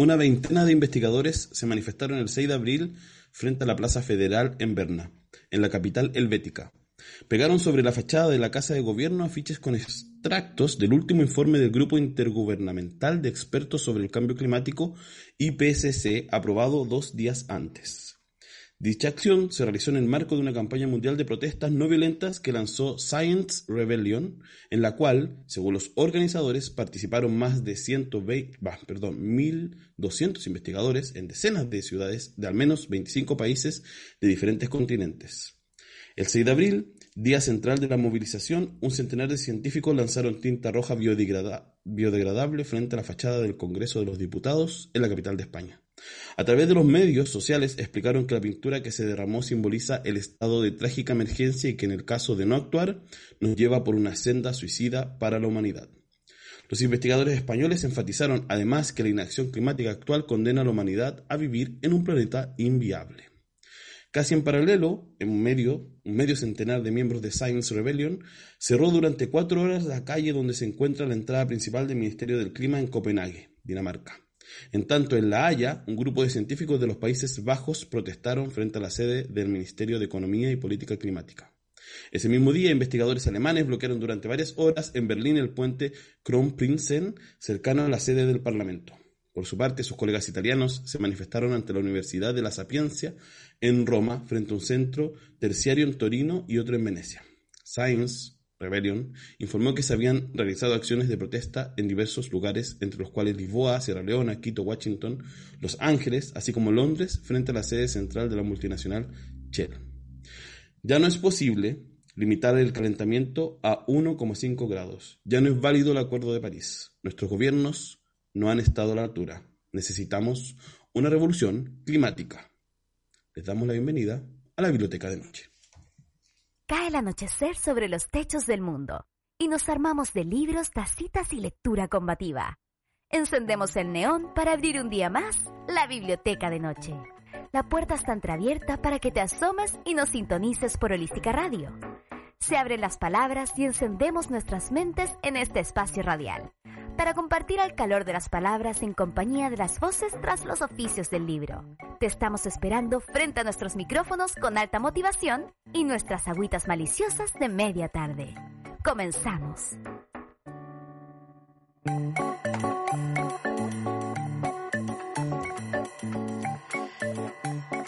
Una veintena de investigadores se manifestaron el 6 de abril frente a la Plaza Federal en Berna, en la capital helvética. Pegaron sobre la fachada de la Casa de Gobierno afiches con extractos del último informe del Grupo Intergubernamental de Expertos sobre el Cambio Climático, IPCC, aprobado dos días antes. Dicha acción se realizó en el marco de una campaña mundial de protestas no violentas que lanzó Science Rebellion, en la cual, según los organizadores, participaron más de 120, perdón, 1.200 investigadores en decenas de ciudades de al menos 25 países de diferentes continentes. El 6 de abril, día central de la movilización, un centenar de científicos lanzaron tinta roja biodegradable frente a la fachada del Congreso de los Diputados en la capital de España. A través de los medios sociales explicaron que la pintura que se derramó simboliza el estado de trágica emergencia y que en el caso de no actuar nos lleva por una senda suicida para la humanidad. Los investigadores españoles enfatizaron además que la inacción climática actual condena a la humanidad a vivir en un planeta inviable. Casi en paralelo, en un medio, un medio centenar de miembros de Science Rebellion cerró durante cuatro horas la calle donde se encuentra la entrada principal del Ministerio del Clima en Copenhague, Dinamarca. En tanto, en La Haya, un grupo de científicos de los Países Bajos protestaron frente a la sede del Ministerio de Economía y Política Climática. Ese mismo día, investigadores alemanes bloquearon durante varias horas en Berlín el puente Kronprinzen, cercano a la sede del Parlamento. Por su parte, sus colegas italianos se manifestaron ante la Universidad de la Sapiencia en Roma, frente a un centro terciario en Torino y otro en Venecia. Science, Rebellion informó que se habían realizado acciones de protesta en diversos lugares, entre los cuales Lisboa, Sierra Leona, Quito, Washington, Los Ángeles, así como Londres, frente a la sede central de la multinacional Shell. Ya no es posible limitar el calentamiento a 1,5 grados. Ya no es válido el Acuerdo de París. Nuestros gobiernos no han estado a la altura. Necesitamos una revolución climática. Les damos la bienvenida a la Biblioteca de Noche. Cae el anochecer sobre los techos del mundo y nos armamos de libros, tacitas y lectura combativa. Encendemos el neón para abrir un día más la biblioteca de noche. La puerta está entreabierta para que te asomes y nos sintonices por Holística Radio. Se abren las palabras y encendemos nuestras mentes en este espacio radial para compartir el calor de las palabras en compañía de las voces tras los oficios del libro. Te estamos esperando frente a nuestros micrófonos con alta motivación y nuestras agüitas maliciosas de media tarde. Comenzamos.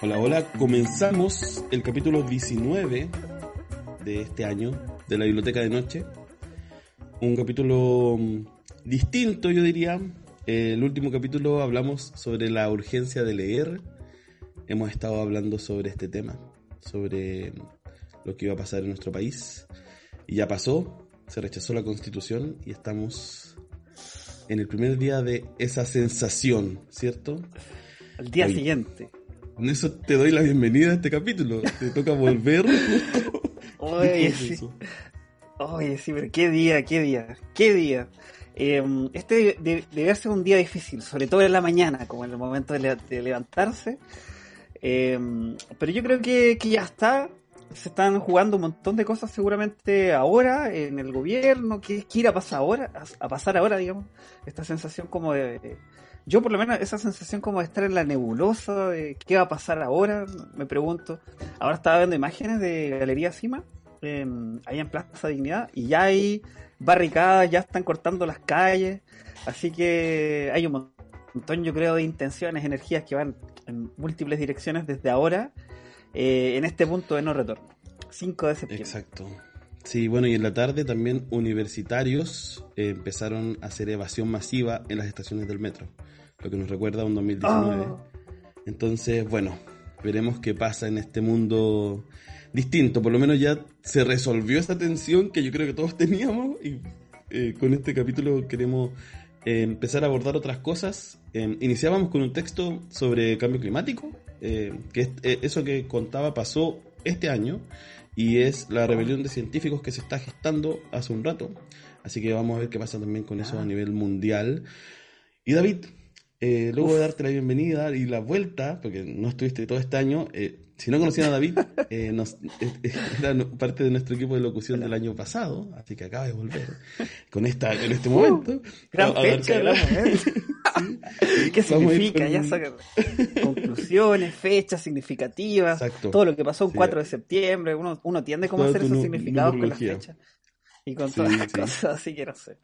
Hola, hola, comenzamos el capítulo 19 de este año de la Biblioteca de Noche. Un capítulo distinto, yo diría. el último capítulo hablamos sobre la urgencia de leer. Hemos estado hablando sobre este tema, sobre lo que iba a pasar en nuestro país. Y ya pasó, se rechazó la constitución y estamos en el primer día de esa sensación, ¿cierto? Al día siguiente. Con eso te doy la bienvenida a este capítulo. Te toca volver. Oye, sí. Oye, sí, pero qué día, qué día, qué día. Em, este debe ser un día difícil, sobre todo en la mañana, como en el momento de, levantarse. Em, pero yo creo que, ya está. Se están jugando un montón de cosas seguramente ahora en el gobierno. ¿Qué, qué irá a pasar ahora? A, pasar ahora, digamos. Esta sensación como de, Yo por lo menos esa sensación como de estar en la nebulosa, de qué va a pasar ahora, me pregunto. Ahora estaba viendo imágenes de Galería Cima, ahí en Plaza Dignidad, y ya hay barricadas, ya están cortando las calles, así que hay un montón, yo creo, de intenciones, energías que van en múltiples direcciones desde ahora, eh, en este punto de no retorno. 5 de septiembre. Exacto. Sí, bueno, y en la tarde también universitarios eh, empezaron a hacer evasión masiva en las estaciones del metro, lo que nos recuerda a un 2019. Ah. Entonces, bueno, veremos qué pasa en este mundo distinto. Por lo menos ya se resolvió esa tensión que yo creo que todos teníamos y eh, con este capítulo queremos eh, empezar a abordar otras cosas. Eh, iniciábamos con un texto sobre cambio climático, que es, eso que contaba pasó este año y es la rebelión de científicos que se está gestando hace un rato. Así que vamos a ver qué pasa también con eso a nivel mundial. Y David, eh, luego de darte la bienvenida y la vuelta, porque no estuviste todo este año, eh, si no conocían a David, eh, nos- eh, eh, era parte de nuestro equipo de locución del año pasado, así que acaba de volver con esta en este momento. Gran a- a fecha, gran momento. ¿Qué Vamos a significa? con- Ya saca conclusiones, fechas significativas, Exacto. todo lo que pasó un Sí. 4 de septiembre. Uno, uno tiende a Toda hacer esos significados con las fechas y con Sí, todas las sí. cosas, así que no sé.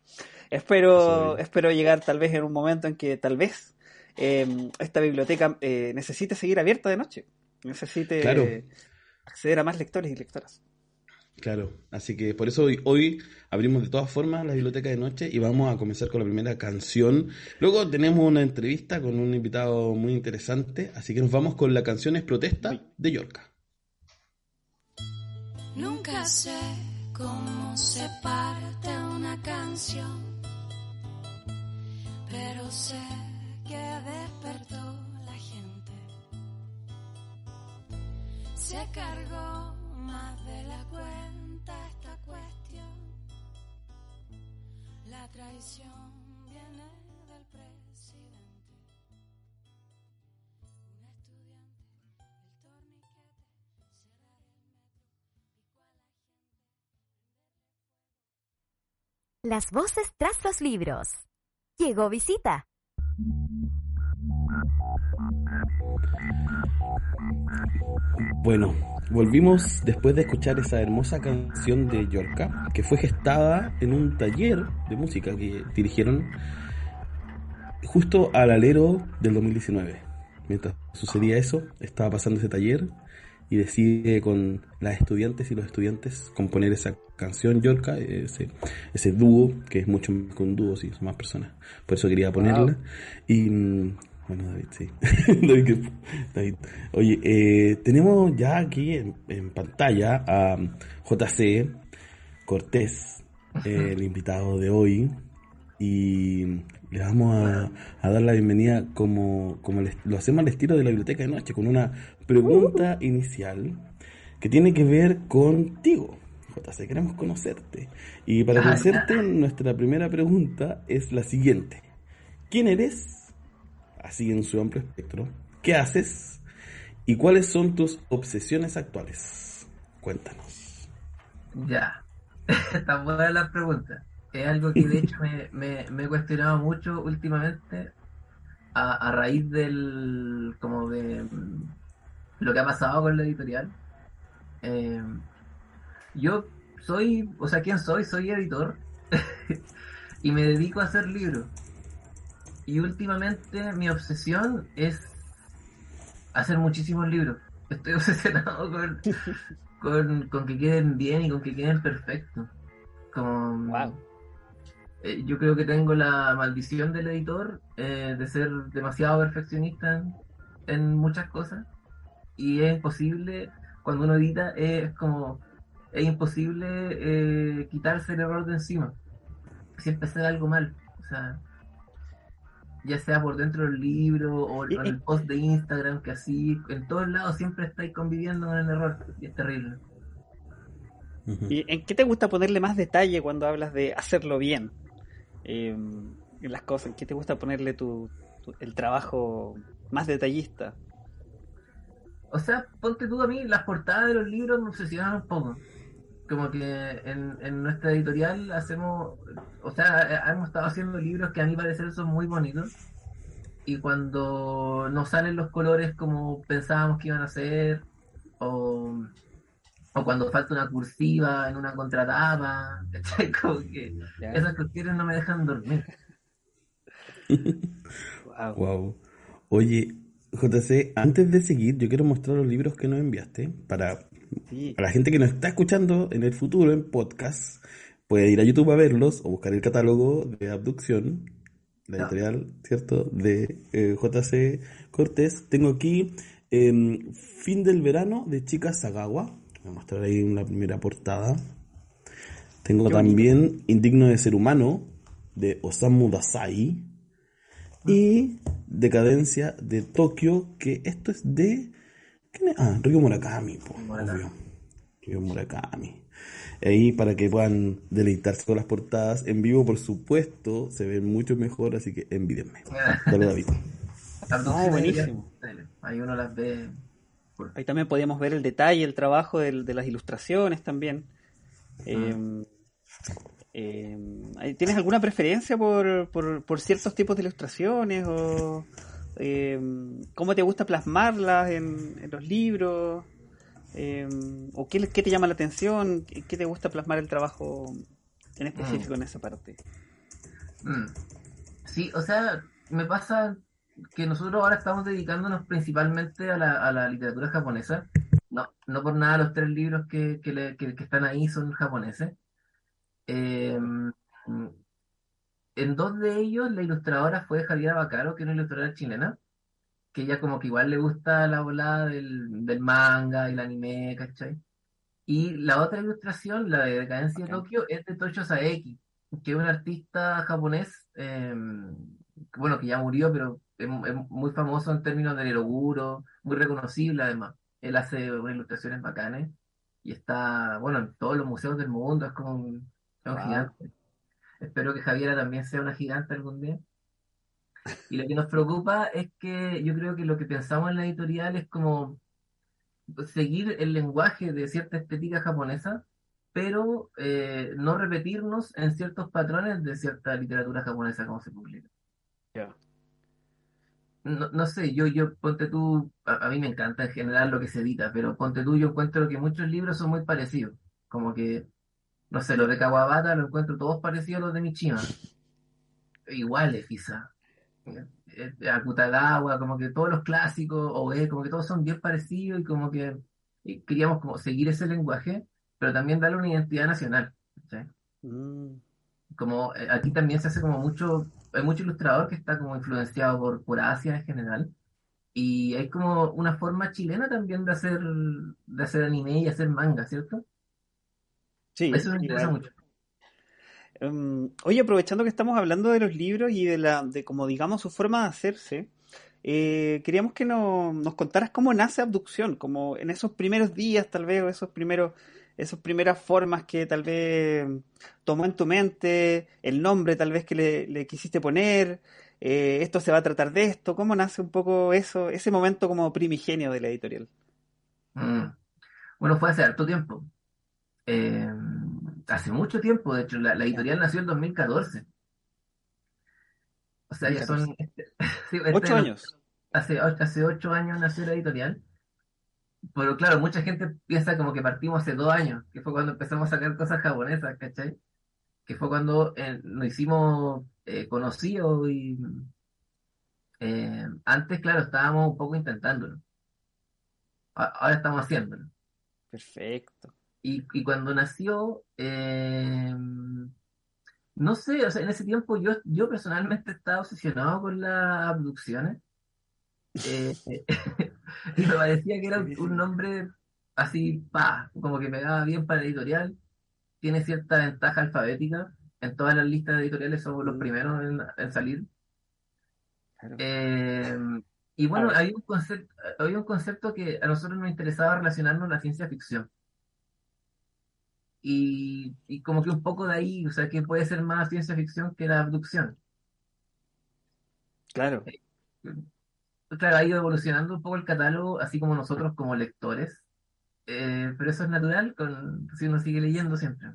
Espero, Sí. espero llegar tal vez en un momento en que tal vez eh, esta biblioteca eh, necesite seguir abierta de noche. Necesite Claro. acceder a más lectores y lectoras. Claro, así que por eso hoy, hoy abrimos de todas formas la biblioteca de noche y vamos a comenzar con la primera canción. Luego tenemos una entrevista con un invitado muy interesante, así que nos vamos con la canción Es Protesta de Yorka. Nunca sé cómo se parte una canción, pero sé que despertó la gente. Se cargó más de la cuenta esta cuestión. La traición Las voces tras los libros. Llegó visita. Bueno, volvimos después de escuchar esa hermosa canción de Yorka, que fue gestada en un taller de música que dirigieron justo al alero del 2019. Mientras sucedía eso, estaba pasando ese taller y decide con las estudiantes y los estudiantes componer esa canción Yorka, ese, ese dúo, que es mucho más que un dúo, sí, son más personas. Por eso quería ponerla. Y mm, bueno, David, sí. David, David. Oye, eh, tenemos ya aquí en, en pantalla a JC Cortés, eh, el invitado de hoy, y le vamos a, a dar la bienvenida como, como lo hacemos al estilo de la biblioteca de noche, con una pregunta inicial que tiene que ver contigo. JC, queremos conocerte. Y para conocerte, nuestra primera pregunta es la siguiente. ¿Quién eres? así en su amplio espectro. ¿Qué haces? ¿Y cuáles son tus obsesiones actuales? Cuéntanos. Ya, están buenas las preguntas. Es algo que de hecho me, me- me he cuestionado mucho últimamente a, a raíz del, como de lo que ha pasado con la editorial. Eh, yo soy, o sea, ¿quién soy? Soy editor y me dedico a hacer libros. Y últimamente mi obsesión es hacer muchísimos libros. Estoy obsesionado con, con, con que queden bien y con que queden perfectos. Wow. eh, yo creo que tengo la maldición del editor eh, de ser demasiado perfeccionista en, en muchas cosas y es imposible, cuando uno edita, es como, es imposible eh, quitarse el error de encima. Siempre hacer algo mal. O sea, ya sea por dentro del libro o Y- en el post de Instagram, que así, en todos lados siempre estáis conviviendo con el error y es terrible. ¿Y en qué te gusta ponerle más detalle cuando hablas de hacerlo bien? Eh, en las cosas, ¿en qué te gusta ponerle tu, tu- el trabajo más detallista? O sea, ponte tú a mí, las portadas de los libros me obsesionan un poco. Como que en, en nuestra editorial hacemos, o sea, eh, hemos estado haciendo libros que a mi parecer son muy bonitos. Y cuando no salen los colores como pensábamos que iban a ser, o, o cuando falta una cursiva en una contratapa. Como que esas cuestiones no me dejan dormir. Wow. Wow. Oye, JC, antes de seguir, yo quiero mostrar los libros que nos enviaste para, Sí. para la gente que nos está escuchando en el futuro en podcast. Puede ir a YouTube a verlos o buscar el catálogo de Abducción, la editorial, ¿cierto? De eh, JC Cortés. Tengo aquí em, Fin del Verano de Chica Sagawa. Voy a mostrar ahí una primera portada. Tengo Qué bonito. también Indigno de Ser Humano de Osamu Dazai y Decadencia de Tokio, que esto es de... ¿quién es? Ah, Ryo Murakami, po, Murakami. obvio. Ryo Murakami. Ahí para que puedan deleitarse con las portadas. En vivo, por supuesto, se ven mucho mejor, así que envídenme. Dale, David. Abducciones buenísimo. ya- Ahí uno las ve. Ahí también podíamos ver el detalle, el trabajo del- de las ilustraciones también. Eh, eh, ¿Tienes alguna preferencia por, por- ciertos tipos de ilustraciones? O, eh, ¿Cómo te gusta plasmarlas en, los libros? Eh, ¿O qué, qué te llama la atención? ¿Qué te gusta plasmar el trabajo en específico en esa parte? Mm. Sí, o sea, me pasa que nosotros ahora estamos dedicándonos principalmente a la, a la literatura japonesa. No, no por nada los tres libros que, que, que- que están ahí son japoneses. Eh, en dos de ellos la ilustradora fue Javiera Bacaro, que es una ilustradora chilena, que ella como que igual le gusta la volada del, del manga y el anime, ¿cachai? Y la otra ilustración, la de Decadencia de Ok. Tokio, es de Tocho Saeki, que es un artista japonés, eh, que, bueno, que ya murió, pero es, es muy famoso en términos de Neroguro, muy reconocible además. Él hace unas ilustraciones bacanes y está, bueno, en todos los museos del mundo, es como un, es un Wow. Espero que Javiera también sea una gigante algún día. Y lo que nos preocupa es que yo creo que lo que pensamos en la editorial es como seguir el lenguaje de cierta estética japonesa, pero eh, no repetirnos en ciertos patrones de cierta literatura japonesa como se publica. No, no sé, yo, yo, ponte tú, a, a mí me encanta en general lo que se edita, pero ponte tú, yo encuentro que muchos libros son muy parecidos, como que, no sé, los de Kawabata los encuentro todos parecidos a los de Mishima, iguales quizá. Akutagawa, como que todos los clásicos, o eh, como que todos son bien parecidos y como que y queríamos como seguir ese lenguaje, pero también darle una identidad nacional. Mm, como eh, aquí también se hace como mucho, hay mucho ilustrador que está como influenciado por, por Asia en general, y hay como una forma chilena también de hacer, de hacer anime y hacer manga, ¿cierto? Sí, Eso me interesa mucho. Um, oye, aprovechando que estamos hablando de los libros y de la, de como digamos su forma de hacerse, eh, queríamos que no- nos contaras cómo nace Abducción, como en esos primeros días tal vez, o esos primeros, esas primeras formas que tal vez tomó en tu mente, el nombre tal vez que le, le quisiste poner, eh, esto se va a tratar de esto, cómo nace un poco eso, ese momento como primigenio de la editorial. Mm. Bueno, fue hace harto tiempo. Eh, hace mucho tiempo, de hecho, la, la editorial nació en 2014. O sea, ya son... sí, este Ocho años. Hace, ocho años nació la editorial. Pero claro, mucha gente piensa como que partimos hace dos años, que fue cuando empezamos a sacar cosas japonesas, ¿cachai? Que fue cuando eh, nos hicimos eh, conocidos y eh, antes, claro, estábamos un poco intentándolo. Ahora estamos haciéndolo. Perfecto. Y, y cuando nació, eh, no sé, o sea, en ese tiempo yo, yo personalmente estaba obsesionado con las abducciones. Eh, y me parecía que era un, nombre así, pa, como que pegaba bien para editorial. Tiene cierta ventaja alfabética. En todas las listas de editoriales somos los Mm. primeros en, en salir. Claro. Eh, y bueno, había un concepto, había un concepto que a nosotros nos interesaba relacionarnos a la ciencia ficción. Y, y como que un poco de ahí, o sea, que puede ser más ciencia ficción que la abducción. Claro. Claro, ha ido evolucionando un poco el catálogo, así como nosotros como lectores. Eh, pero eso es natural con, si uno sigue leyendo siempre.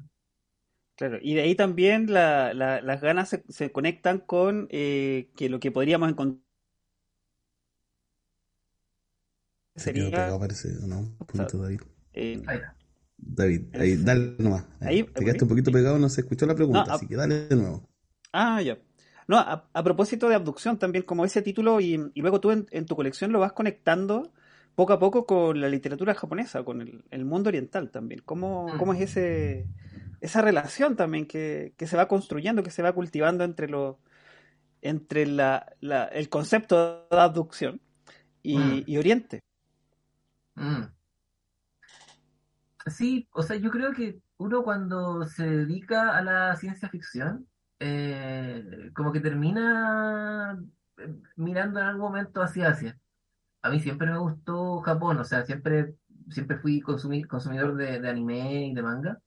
Claro, y de ahí también la- la- las ganas se, se conectan con eh, que lo que podríamos encontrar sería pegado, parece, ¿o ¿no? Un poquito, David. eh, Ahí está. David, ahí, dale nomás. Ahí, Te quedaste un poquito pegado, no se escuchó la pregunta, No, así que dale de nuevo. Ah, ya. No, a, a propósito de abducción también, como ese título, y, y luego tú en, en tu colección lo vas conectando poco a poco con la literatura japonesa, con el, el mundo oriental también. ¿Cómo, cómo es ese, esa relación también que, que se va construyendo, que se va cultivando entre los entre la, la- el concepto de abducción y, Mm. y Oriente? Mm. Sí, o sea, yo creo que uno cuando se dedica a la ciencia ficción, eh, como que termina eh, mirando en algún momento hacia Asia. A mí siempre me gustó Japón, o sea, siempre, siempre fui consumi- consumidor de, anime y de manga.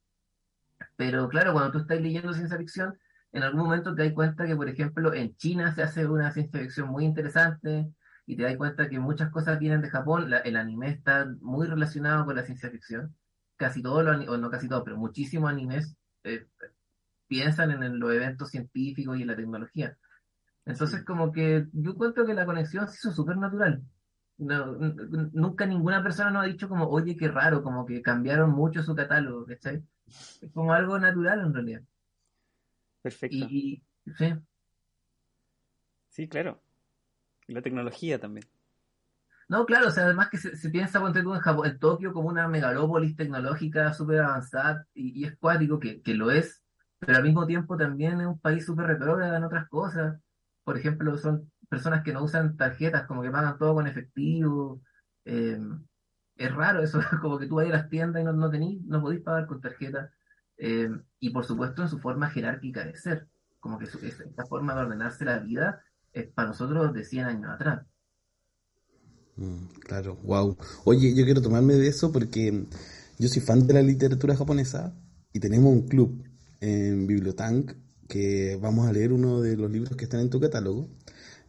Pero claro, cuando tú estás leyendo ciencia ficción, en algún momento te das cuenta que, por ejemplo, en China se hace una ciencia ficción muy interesante y te das cuenta que muchas cosas vienen de Japón. El anime está muy relacionado con la ciencia ficción. Casi todos los, o no casi todos, pero muchísimos animes eh, piensan en, en los eventos científicos y en la tecnología. Entonces, como que yo encuentro que la conexión se hizo súper natural. No, nunca ninguna persona nos ha dicho como, oye, qué raro, como que cambiaron mucho su catálogo, ¿cachai? Es como algo natural en realidad. Perfecto. Y, y- sí, Sí, claro. Y la tecnología también. No, claro, o sea, además que se, piensa, en Tokio como una megalópolis tecnológica súper avanzada y, y es cuático, que, que lo es, pero al mismo tiempo también es un país súper retrógrado en otras cosas. Por ejemplo, son personas que no usan tarjetas, como que pagan todo con efectivo. eh, es raro eso, como que tú vas a las tiendas y no, no no podéis pagar con tarjeta. Eh, y por supuesto en su forma jerárquica de ser, como que esta forma de ordenarse la vida es para nosotros de 100 años atrás. Mm, claro, wow. Oye, yo quiero tomarme de eso porque yo soy fan de la literatura japonesa y tenemos un club en Bibliotank que vamos a leer uno de los libros que están en tu catálogo.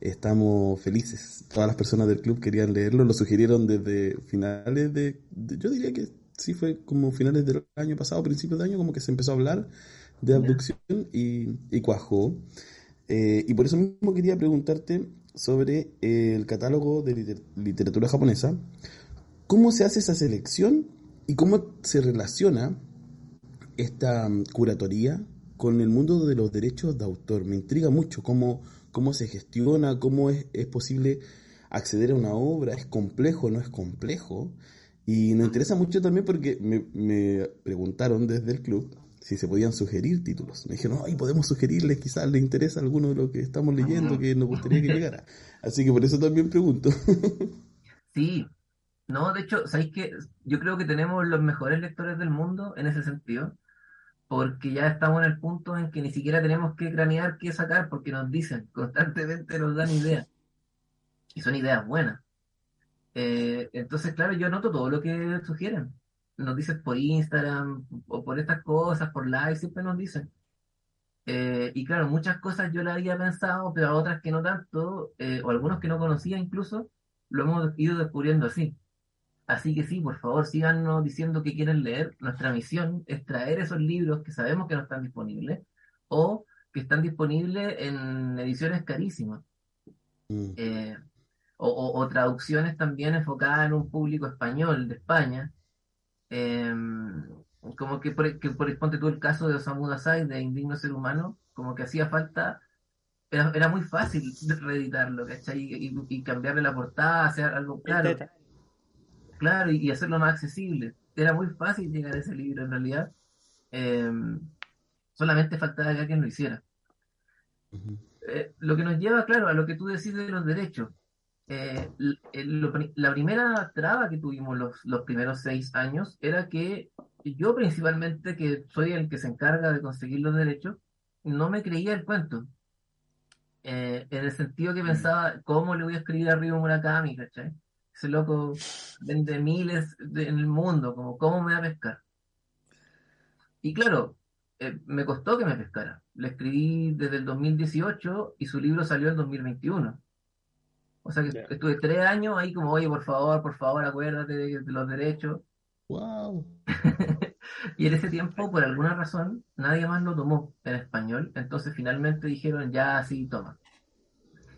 Estamos felices. Todas las personas del club querían leerlo, lo sugirieron desde finales de, de- yo diría que sí fue como finales del año pasado, principios de año, como que se empezó a hablar de abducción y, y cuajó. Eh, y por eso mismo quería preguntarte sobre eh, el catálogo de liter- literatura japonesa. ¿Cómo se hace esa selección y cómo se relaciona esta mm, curatoría con el mundo de los derechos de autor? Me intriga mucho cómo, cómo se gestiona, cómo es, es posible acceder a una obra, es complejo, no es complejo. Y nos interesa mucho también porque me, me preguntaron desde el club si se podían sugerir títulos. Me dijeron, ay, podemos sugerirles, quizás les interesa alguno de lo que estamos leyendo, que nos gustaría que llegara. Así que por eso también pregunto. Sí, no, de hecho, ¿sabéis que Yo creo que tenemos los mejores lectores del mundo en ese sentido, porque ya estamos en el punto en que ni siquiera tenemos que cranear qué sacar, porque nos dicen, constantemente nos dan ideas, y son ideas buenas. Eh, entonces, claro, yo anoto todo lo que sugieren. Nos dicen por Instagram, o por estas cosas, por live, siempre nos dicen. Eh, y claro, muchas cosas yo las había pensado, pero otras que no tanto, eh, o algunos que no conocía incluso, lo hemos ido descubriendo así. Así que sí, por favor, síganos diciendo que quieren leer. Nuestra misión es traer esos libros que sabemos que no están disponibles o que están disponibles en ediciones carísimas. Mm, Eh, o, o- o traducciones también enfocadas en un público español de España. Eh, como que por, que por ponte tú el caso de Osamu Dazai, de Indigno Ser Humano, como que hacía falta, era, era muy fácil reeditarlo, ¿cachai? Y, y- y cambiarle la portada, hacer algo claro, claro, y, y hacerlo más accesible. Era muy fácil llegar a ese libro en realidad. Eh, solamente faltaba que alguien lo hiciera. ujú. Eh, lo que nos lleva, claro, a lo que tú decís de los derechos. Eh, lo la primera traba que tuvimos los, los primeros seis años era que yo principalmente, que soy el que se encarga de conseguir los derechos, no me creía el cuento. Eh, en el sentido que pensaba, ¿cómo le voy a escribir a Ryo Murakami, ¿cachai? Ese loco vende miles de- en el mundo, como, ¿cómo me va a pescar? Y claro, eh, me costó que me pescara. Le escribí desde el 2018 y su libro salió en 2021. O sea que estuve tres años ahí como, oye, por favor, por favor, acuérdate de, de los derechos. Wow. Y en ese tiempo, por alguna razón, nadie más lo tomó en español. Entonces finalmente dijeron, ya, sí, toma.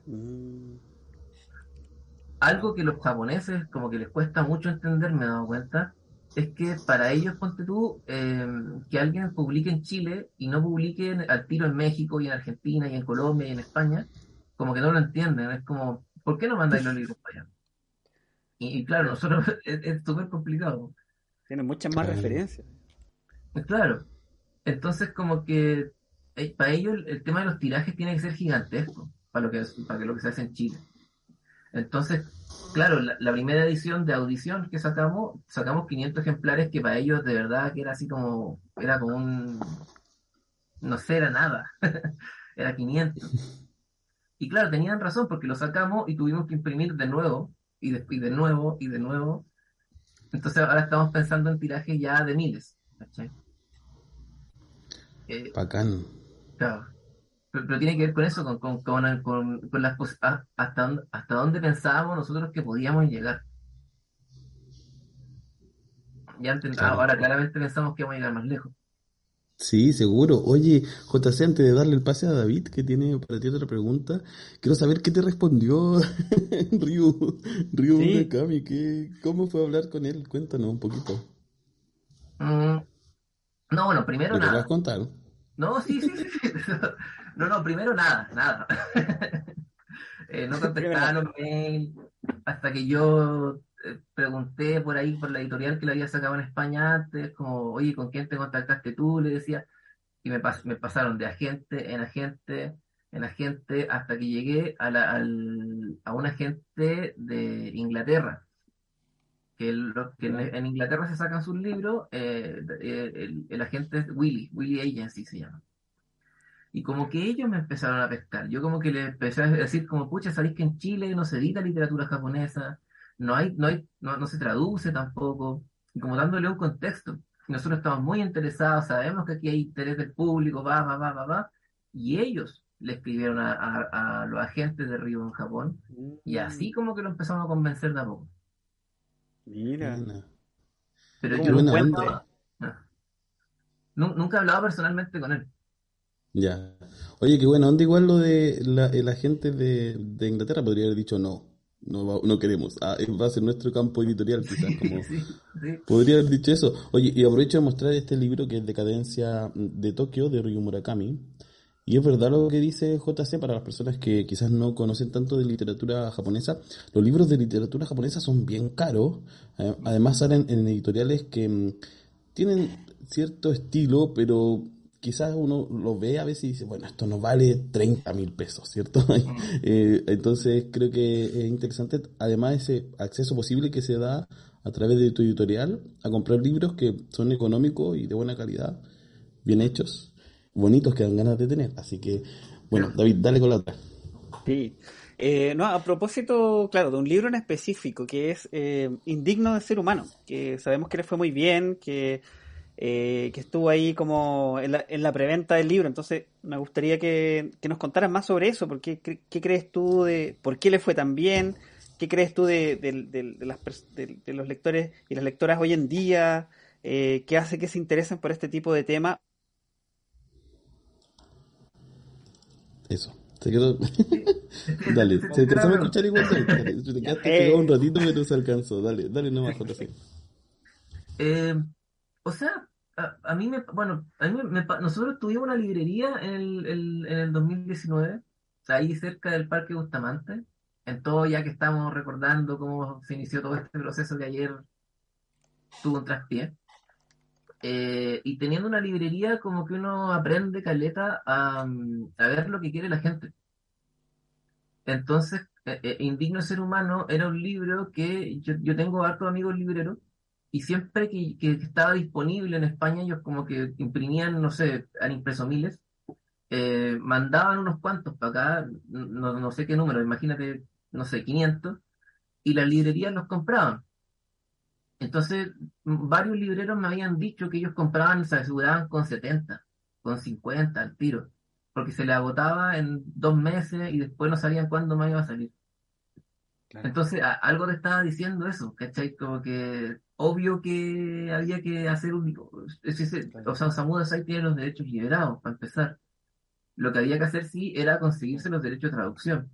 Mm, Algo que los japoneses como que les cuesta mucho entender, me he dado cuenta, es que para ellos, ponte tú, eh, que alguien publique en Chile y no publique en- al tiro en México y en Argentina y en Colombia y en España, como que no lo entienden. Es como, ¿por qué no mandáis los libros para allá? Y, y claro, nosotros es súper complicado. Tiene muchas más referencias. Claro. Entonces, como que eh, para ellos el, el tema de los tirajes tiene que ser gigantesco para lo que, para que lo que se hace en Chile. Entonces, claro, la, la primera edición de audición que sacamos, sacamos 500 ejemplares que para ellos de verdad que era así como, era como un, no sé, era nada. era 500. Y claro, tenían razón porque lo sacamos y tuvimos que imprimir de nuevo, y de, y de nuevo, y de nuevo. Entonces ahora estamos pensando en tirajes ya de miles. ¿cachai? Eh, Bacán. Claro. Pero, pero tiene que ver con eso, con, con, con, con- con las pos- a- hasta, dónde- hasta dónde pensábamos nosotros que podíamos llegar. Ya Claro. ahora claramente pensamos que vamos a llegar más lejos. Sí, seguro. Oye, JC, antes de darle el pase a David, que tiene para ti otra pregunta, quiero saber qué te respondió Ryu, Ryu Sí. Murakami, ¿qué, ¿cómo fue a hablar con él? Cuéntanos un poquito. Mm, no, bueno, primero Lo que vas nada. a contar. No, sí, sí, sí. sí. No, no, primero nada, nada. Eh, no contestaban los mail hasta que yo pregunté por ahí por la editorial que la había sacado en España antes, como, oye, ¿con quién te contactaste tú? Le decía, y me, pas- me pasaron de agente en agente en agente hasta que llegué a, la- al- a un agente de Inglaterra. Que, el- lo- que en, en Inglaterra se sacan sus libros, eh, eh, el, el agente es Willy, Willy Agency se llama. Y como que ellos me empezaron a pescar. Yo como que les empecé a decir como, pucha, sabéis que en Chile no se edita literatura japonesa, no hay, no hay, no, no se traduce tampoco, y como dándole un contexto. Nosotros estamos muy interesados, sabemos que aquí hay interés del público, va, va, va, va, va, y ellos le escribieron a, a- a los agentes de Río en Japón, y así como que lo empezamos a convencer de a poco. Mira. Buena. Pero Qué yo. Ah. Nu- nunca he hablado personalmente con él. Ya. Oye, qué buena onda igual lo de la, el agente de, de Inglaterra podría haber dicho no, no, no queremos. Ah, va a ser nuestro campo editorial quizás, como Sí, sí. podría haber dicho eso. Oye, y aprovecho de mostrar este libro que es Decadencia de Tokio de Ryu Murakami. Y es verdad lo que dice JC para las personas que quizás no conocen tanto de literatura japonesa. Los libros de literatura japonesa son bien caros. Eh, Además salen en editoriales que mm, tienen cierto estilo, pero quizás uno lo ve a veces y dice, bueno, esto no vale 30 mil pesos, ¿cierto? Eh, entonces creo que es interesante, además ese acceso posible que se da a través de tu editorial a comprar libros que son económicos y de buena calidad, bien hechos, bonitos que dan ganas de tener. Así que, bueno, David, dale con la otra. Sí. Eh, no, a propósito, claro, de un libro en específico que es eh, Indigno de ser humano, que sabemos que le fue muy bien, que, eh, que estuvo ahí como en la, en la preventa del libro, entonces me gustaría que, que nos contaras más sobre eso, porque qué, qué crees tú de por qué le fue tan bien, qué crees tú de, de- de- de las pers- de- de los lectores y las lectoras hoy en día, eh, qué hace que se interesen por este tipo de tema. Eso. Este, dale, se Claro. alcanzó a escuchar igual. Dale, dale. Te quedaste Eh. pegado un ratito, pero se alcanzó. Dale, dale nomás, JC. Eh, o sea, a, a mí me, bueno, a mí me, nosotros tuvimos una librería en el, el- en el 2019, ahí cerca del Parque Bustamante, en todo ya que estamos recordando cómo se inició todo este proceso que ayer tuvo un traspié. Eh, y teniendo una librería como que uno aprende caleta a, a ver lo que quiere la gente. Entonces, eh, eh, Indigno Ser Humano era un libro que yo, yo tengo hartos amigos libreros y siempre que, estaba disponible en España, ellos como que imprimían, no sé, han impreso miles, eh, mandaban unos cuantos para acá, no, no sé qué número, imagínate, no sé, 500, y las librerías los compraban. Entonces, varios libreros me habían dicho que ellos compraban, se aseguraban con 70, con 50 al tiro, porque se les agotaba en dos meses y después no sabían cuándo más iba a salir. Entonces, a- algo te estaba diciendo eso, ¿cachai? Como que obvio que había que hacer un... es- es- es- o sea, Osamu Dazai tiene los derechos liberados, para empezar. Lo que había que hacer sí era conseguirse los derechos de traducción.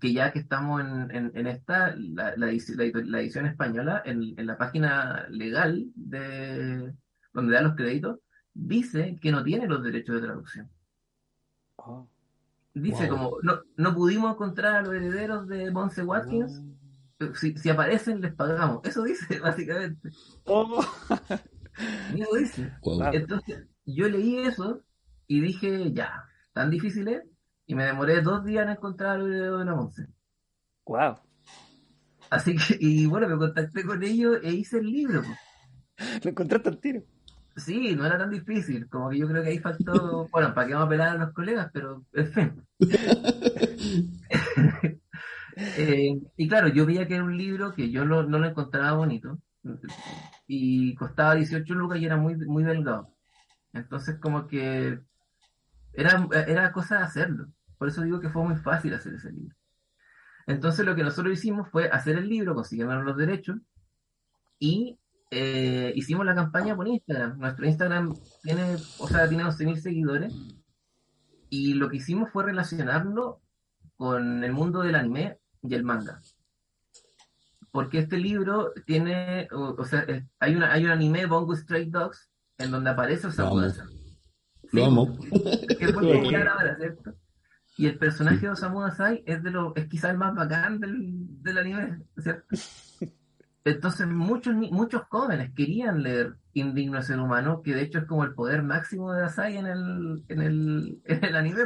Que ya que estamos en, en, en esta, la, la edición española, en, en la página legal de donde da los créditos, dice que no tiene los derechos de traducción. Oh. Dice Wow. como, no, no pudimos encontrar a los herederos de Monse Watkins, si, si aparecen les pagamos. Eso dice, básicamente. Oh. Eso dice. Wow. Entonces, yo leí eso y dije, ya, tan difícil es. Y me demoré dos días en encontrar el heredero de la Monse. Wow. Así que, y bueno, me contacté con ellos e hice el libro. Lo encontraste al tiro. Sí, no era tan difícil, como que yo creo que ahí faltó, bueno, para que vamos a pelar a los colegas, pero en fin. Eh, y claro, yo veía que era un libro que yo no, no lo encontraba bonito y costaba 18 lucas y era muy, muy delgado. Entonces como que era, era cosa de hacerlo. Por eso digo que fue muy fácil hacer ese libro. Entonces lo que nosotros hicimos fue hacer el libro, consiguieron los derechos y eh, hicimos la campaña por Instagram. Nuestro Instagram tiene, o sea, tiene 11.000 seguidores y lo que hicimos fue relacionarlo con el mundo del anime y el manga. Porque este libro tiene, o, o sea, hay, una, hay un anime, Bongo Stray Dogs, en donde aparece Lo Osamu amo. Dazai. Lo amo. que popular ahora, ¿cierto? Y el personaje de Osamu Dazai es, de lo, es quizá el más bacán del, del anime, ¿cierto? Entonces muchos, muchos jóvenes querían leer Indigno Ser Humano, que de hecho es como el poder máximo de Dazai en el, en el, en el anime.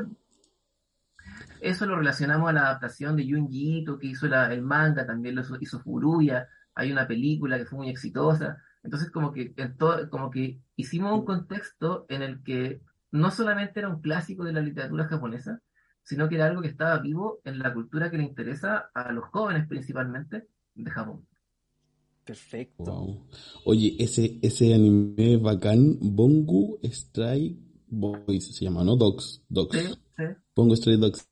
Eso lo relacionamos a la adaptación de Junji Ito, que hizo el manga, también lo hizo, Furuya, hay una película que fue muy exitosa. Entonces como que, como que hicimos un contexto en el que no solamente era un clásico de la literatura japonesa, sino que era algo que estaba vivo en la cultura que le interesa a los jóvenes principalmente de Japón. Perfecto. Wow. Oye, ese, ese anime bacán, Bongu Stray Boys se llama, ¿no? Dogs, Dogs. Sí, sí. Bongo Stray Dogs.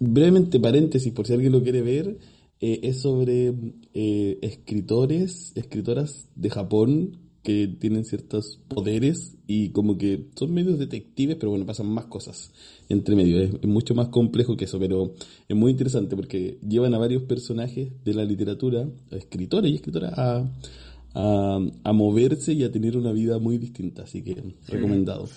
Brevemente, paréntesis, por si alguien lo quiere ver, eh, es sobre eh, escritores, escritoras de Japón que tienen ciertos poderes y como que son medios detectives, pero bueno, pasan más cosas entre medio. Es, es mucho más complejo que eso, pero es muy interesante porque llevan a varios personajes de la literatura, escritores y escritoras, a, a, a moverse y a tener una vida muy distinta. Así que recomendado.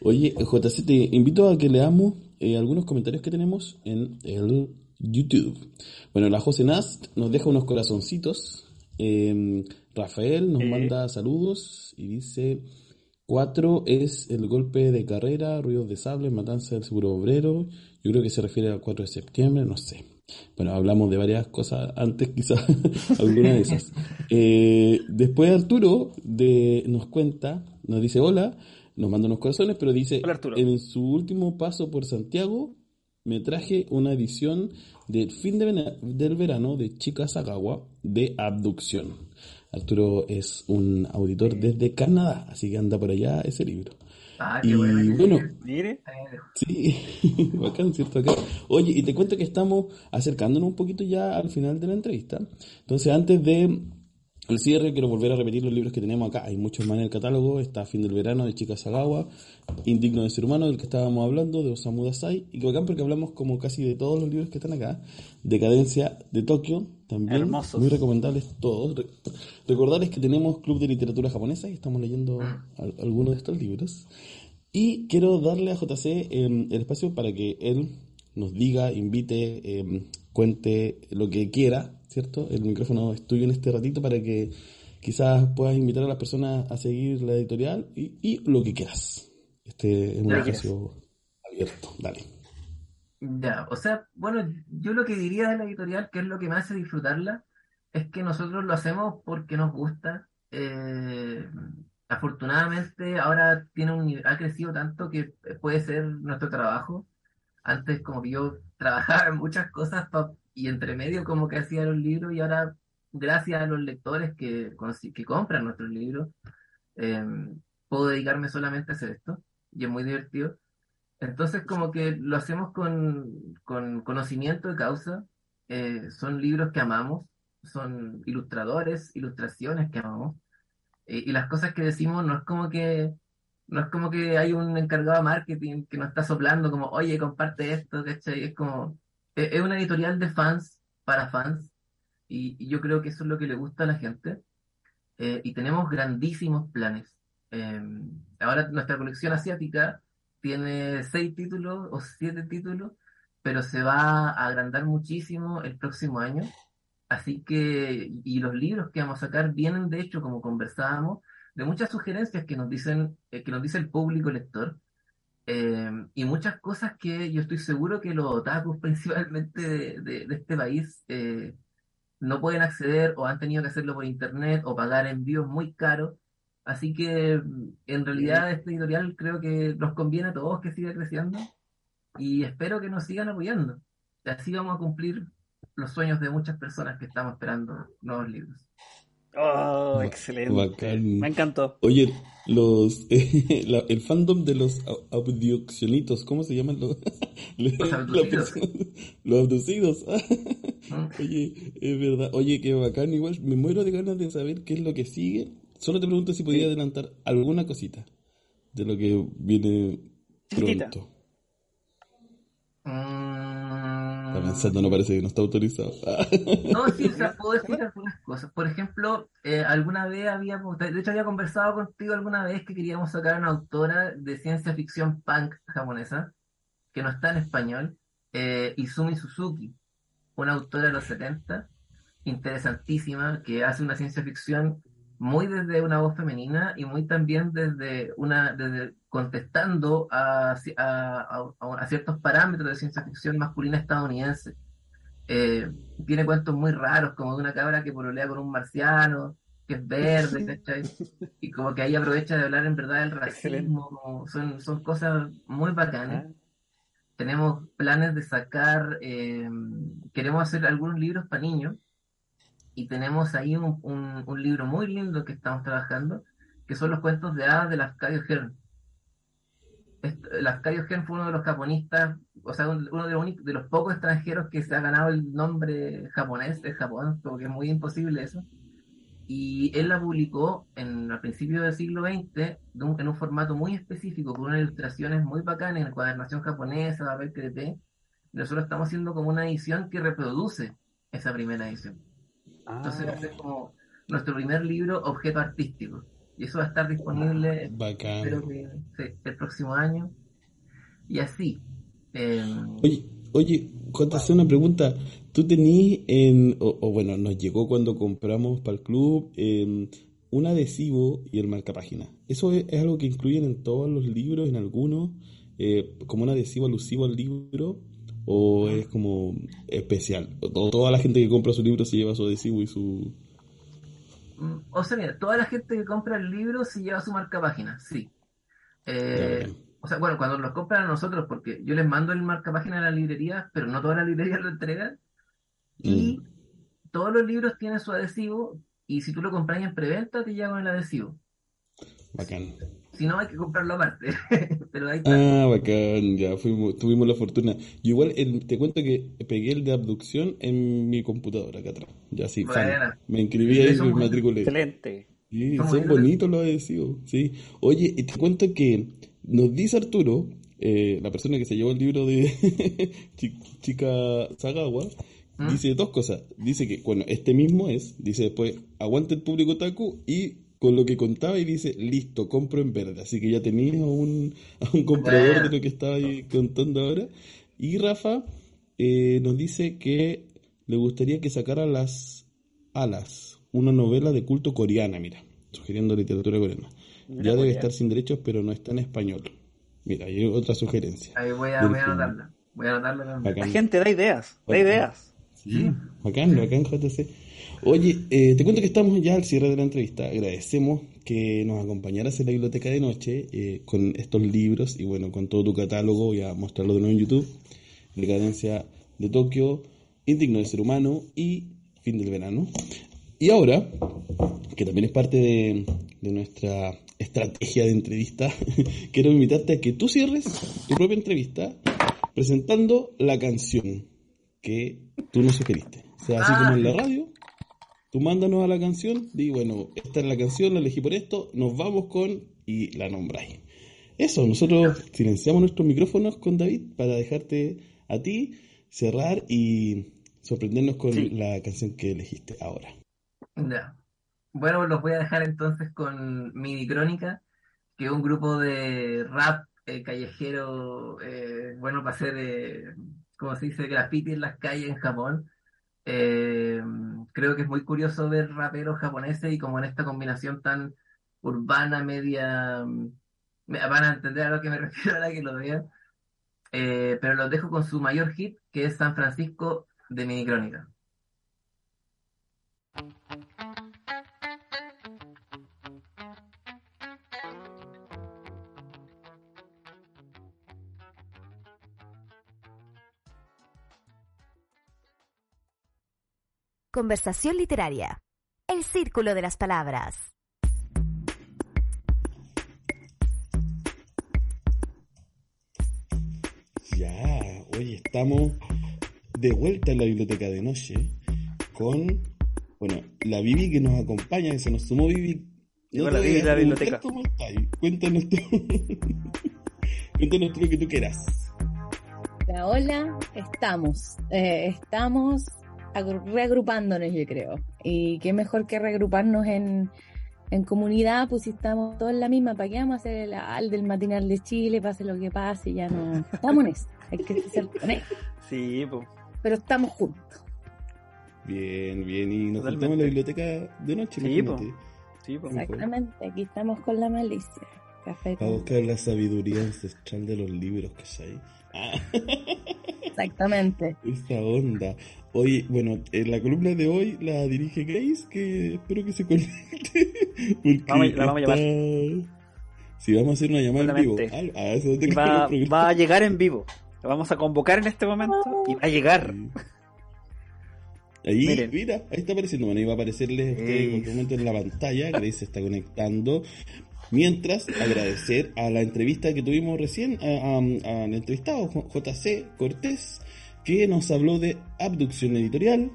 Oye, JC, te invito a que leamos eh, algunos comentarios que tenemos en el YouTube. Bueno, la José Nast nos deja unos corazoncitos. Eh, Rafael nos Eh. manda saludos y dice: Cuatro es el golpe de carrera, ruidos de sable, matanza del seguro obrero. Yo creo que se refiere al 4 de septiembre, no sé. Bueno, hablamos de varias cosas antes, quizás alguna de esas. Eh, después Arturo de, nos cuenta, nos dice hola, nos manda unos corazones, pero dice, Hola, en su último paso por Santiago, me traje una edición del fin de del verano de Chica Sagawa de Abducción. Arturo es un auditor desde Canadá, así que anda por allá ese libro. Ah, Y qué bueno. bueno, Mire. Sí, bacán, ¿cierto? Acá. Oye, y te cuento que estamos acercándonos un poquito ya al final de la entrevista. Entonces, antes de el cierre, quiero volver a repetir los libros que tenemos acá. Hay muchos más en el catálogo. Está Fin del Verano de Chica Sagawa, Indigno de Ser Humano, del que estábamos hablando, de Osamu Dazai. Y que bacán porque hablamos como casi de todos los libros que están acá. Decadencia de Tokio, también. Hermosos. Muy recomendables todos. Re- recordarles que tenemos Club de Literatura Japonesa y estamos leyendo al- algunos de estos libros. Y quiero darle a JC eh, el espacio para que él nos diga, invite, eh, cuente lo que quiera, ¿cierto? El micrófono es tuyo en este ratito para que quizás puedas invitar a las personas a seguir la editorial y, y lo que quieras. Este es un espacio abierto. Dale. Ya, o sea, bueno, yo lo que diría de la editorial, que es lo que me hace disfrutarla, es que nosotros lo hacemos porque nos gusta. Eh, afortunadamente ahora tiene un, ha crecido tanto que puede ser nuestro trabajo. Antes como que yo trabajaba en muchas cosas y entre medio como que hacía los libros y ahora gracias a los lectores que, que compran nuestros libros, eh, puedo dedicarme solamente a hacer esto y es muy divertido. Entonces, como que lo hacemos con, con conocimiento de causa. eh, son libros que amamos, son ilustradores, ilustraciones que amamos. eh, y las cosas que decimos no es como que no es como que hay un encargado de marketing que nos está soplando como, oye, comparte esto, ¿cachai? Es como, es, es una editorial de fans para fans. Y, y yo creo que eso es lo que le gusta a la gente. Eh, y tenemos grandísimos planes. Eh, ahora nuestra colección asiática tiene seis títulos o siete títulos, pero se va a agrandar muchísimo el próximo año. Así que, y los libros que vamos a sacar vienen, de hecho, como conversábamos, de muchas sugerencias que nos dicen, eh, que nos dice el público lector, eh, y muchas cosas que yo estoy seguro que los otakus principalmente de, este país eh, no pueden acceder o han tenido que hacerlo por internet o pagar envíos muy caros. Así que mm, en realidad este editorial creo que nos conviene a todos que siga creciendo y espero que nos sigan apoyando. Y así vamos a cumplir los sueños de muchas personas que estamos esperando nuevos libros. Oh, excelente. bacán. Me encantó. Oye, los la- el fandom de los abduccionitos, ¿cómo se llaman los? Los abducidos. Los abducidos. ¿Mm? Oye, es verdad. Oye, qué bacán. Igual me muero de ganas de saber qué es lo que sigue. Solo te pregunto si podía adelantar alguna cosita de lo que viene Chiquitita. pronto. Mm, Está pensando, no parece que no está autorizado. No, sí, o sea, puedo decir algunas cosas. Por ejemplo, eh, alguna vez habíamos, de hecho había conversado contigo alguna vez que queríamos sacar una autora de ciencia ficción punk japonesa, que no está en español, eh, Izumi Suzuki, una autora de los 70, interesantísima, que hace una ciencia ficción muy desde una voz femenina y muy también desde una, desde contestando a, a- a- a ciertos parámetros de ciencia ficción masculina estadounidense. Eh, tiene cuentos muy raros, como de una cabra que pololea con un marciano, que es verde, ¿cachai? Y como que ahí aprovecha de hablar en verdad del racismo, son, son cosas muy bacanas. Ah, Tenemos planes de sacar, eh, queremos hacer algunos libros para niños y tenemos ahí un, un- un libro muy lindo que estamos trabajando, que son los cuentos de hadas de Lafcadio Hearn. Lafcadio Hearn fue uno de los japonistas, o sea, un- uno de los, de los pocos extranjeros que se ha ganado el nombre japonés de Japón, porque es muy imposible eso. Y él la publicó en, a principios del siglo XX de en un formato muy específico, con unas ilustraciones muy bacanas, en encuadernación japonesa, papel crepé. Nosotros estamos haciendo como una edición que reproduce esa primera edición. Entonces va a ah, ser como nuestro primer libro, objeto artístico. Y eso va a estar disponible, espero Bacán. que sí, el próximo año. Y así. eh, Oye, oye, hacer una pregunta. Tú tenías en, o, o bueno, nos llegó cuando compramos para el club em, un adhesivo y el marcapágina. ¿Eso es, es algo que incluyen en todos los libros, en algunos, eh, como un adhesivo alusivo al libro? ¿O es como especial? ¿O to- toda la gente que compra su libro se lleva su adhesivo y su... mm, o sea, mira, toda la gente que compra el libro se lleva su marca página, sí. Eh, o sea, bueno, cuando los compran a nosotros, porque yo les mando el marca página a la librería, pero no toda la librería lo entrega. Y todos los libros tienen su adhesivo, y si tú lo compras en preventa, te llega con el adhesivo. Bacán. Si no, hay que comprarlo aparte. Pero ahí está. Ah, bacán, ya fuimos, tuvimos la fortuna. Yo igual el- te cuento que pegué el de abducción en mi computadora acá atrás. Ya sí, fan. Me inscribí Sí, ahí y me matriculé. excelente. Sí, Son bonitos los adhesivos, sí. Oye, y te cuento que nos dice Arturo, eh, la persona que se llevó el libro de Chi- Chica Sagawa, ¿Mm? dice dos cosas. Dice que, bueno, este mismo es, dice después, aguante el público taku y con lo que contaba y dice, listo, compro en verde. Así que ya tenía a un, a un comprador de lo que estaba ahí contando ahora. Y Rafa eh, nos dice que le gustaría que sacara las alas, una novela de culto coreana, mira, sugiriendo literatura coreana. Mira, ya debe coreana. estar sin derechos, pero no está en español. Mira, hay otra sugerencia. Ahí voy a, voy a anotarla. Voy a anotarla también. La gente da ideas, da ideas. Sí, bacán, bacán, JC. Oye, eh, te cuento que estamos ya al cierre de la entrevista. Agradecemos que nos acompañaras en la biblioteca de noche eh, con estos libros y bueno, con todo tu catálogo. Voy a mostrarlo de nuevo en YouTube. Decadencia de Tokio, Indigno de Ser Humano y Fin del Verano. Y ahora, que también es parte de, de nuestra estrategia de entrevista, quiero invitarte a que tú cierres tu propia entrevista presentando la canción que tú nos sugeriste. O sea, así como en la radio, tú mándanos a la canción, di, bueno, esta es la canción, la elegí por esto, nos vamos con, y la nombráis. Eso, nosotros silenciamos nuestros micrófonos con David para dejarte a ti cerrar y sorprendernos con Sí. la canción que elegiste ahora. Ya. Bueno, los voy a dejar entonces con Midi Crónica, que es un grupo de rap eh, callejero, eh, bueno, para hacer, eh, como se dice, graffiti en las calles en Japón. Eh, creo que es muy curioso ver raperos japoneses y como en esta combinación tan urbana, media... me- Van a entender a lo que me refiero ahora que lo vean. Eh, pero los dejo con su mayor hit, que es San Francisco de Midi conversación literaria. El Círculo de las Palabras. Ya, hoy estamos de vuelta en la biblioteca de noche con, bueno, la Vivi que nos acompaña, que se nos sumó Vivi. Llegó la Vivi de la biblioteca. ¿Cómo estás? Cuéntanos tú. Cuéntanos tú lo que tú quieras. Hola, hola, estamos. eh, estamos reagrupándonos, yo creo. Y qué mejor que reagruparnos en, en comunidad, pues si estamos todos en la misma, ¿para qué vamos a hacer el, al del matinal de Chile? Pase lo que pase, ya no. Estamos en eso, hay que ser honestos, Sí, pues. pero estamos juntos. Bien, bien, y nos juntamos en la biblioteca de noche. Sí, po. Sí, pues. Exacto. Exactamente, aquí estamos con la malicia. Café Para con... buscar la sabiduría ancestral de los libros, ¿cachai? Ah, Exactamente. esa onda. Hoy, bueno, en la columna de hoy la dirige Grace, que espero que se conecte. Porque Vamos a- la vamos a llamar. Sí, vamos a hacer una llamada en vivo. Ah, ah, eso te va, a llegar en vivo. Lo vamos a convocar en este momento y va a llegar. Ahí, Miren. mira, ahí está apareciendo. Bueno, ahí va a aparecerles ustedes en cualquier momento en la pantalla. Grace se está conectando. Mientras, agradecer a la entrevista que tuvimos recién, al entrevistado JC Cortés, que nos habló de abducción editorial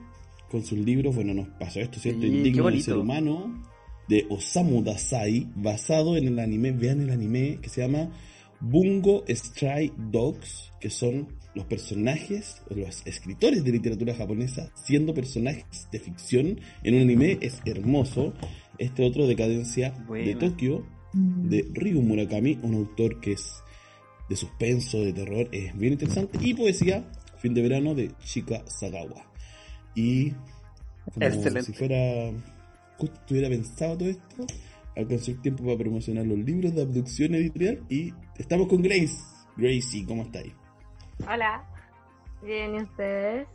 con sus libros. Bueno, nos pasó esto, ¿cierto? Indigno del ser humano, de Osamu Dazai, basado en el anime. Vean el anime que se llama Bungo Stray Dogs, que son los personajes, los escritores de literatura japonesa, siendo personajes de ficción en un anime, es hermoso. Este otro, Decadencia de Buena. Tokio, de Ryu Murakami, un autor que es de suspenso, de terror, es bien interesante. Y poesía, Fin de Verano, de Chika Sagawa. Y como Excelente. si fuera justo estuviera pensado todo esto, alcancé el tiempo para promocionar los libros de abducción editorial y estamos con Grace. Gracie, ¿cómo estáis? Hola. Bien, ¿y ustedes?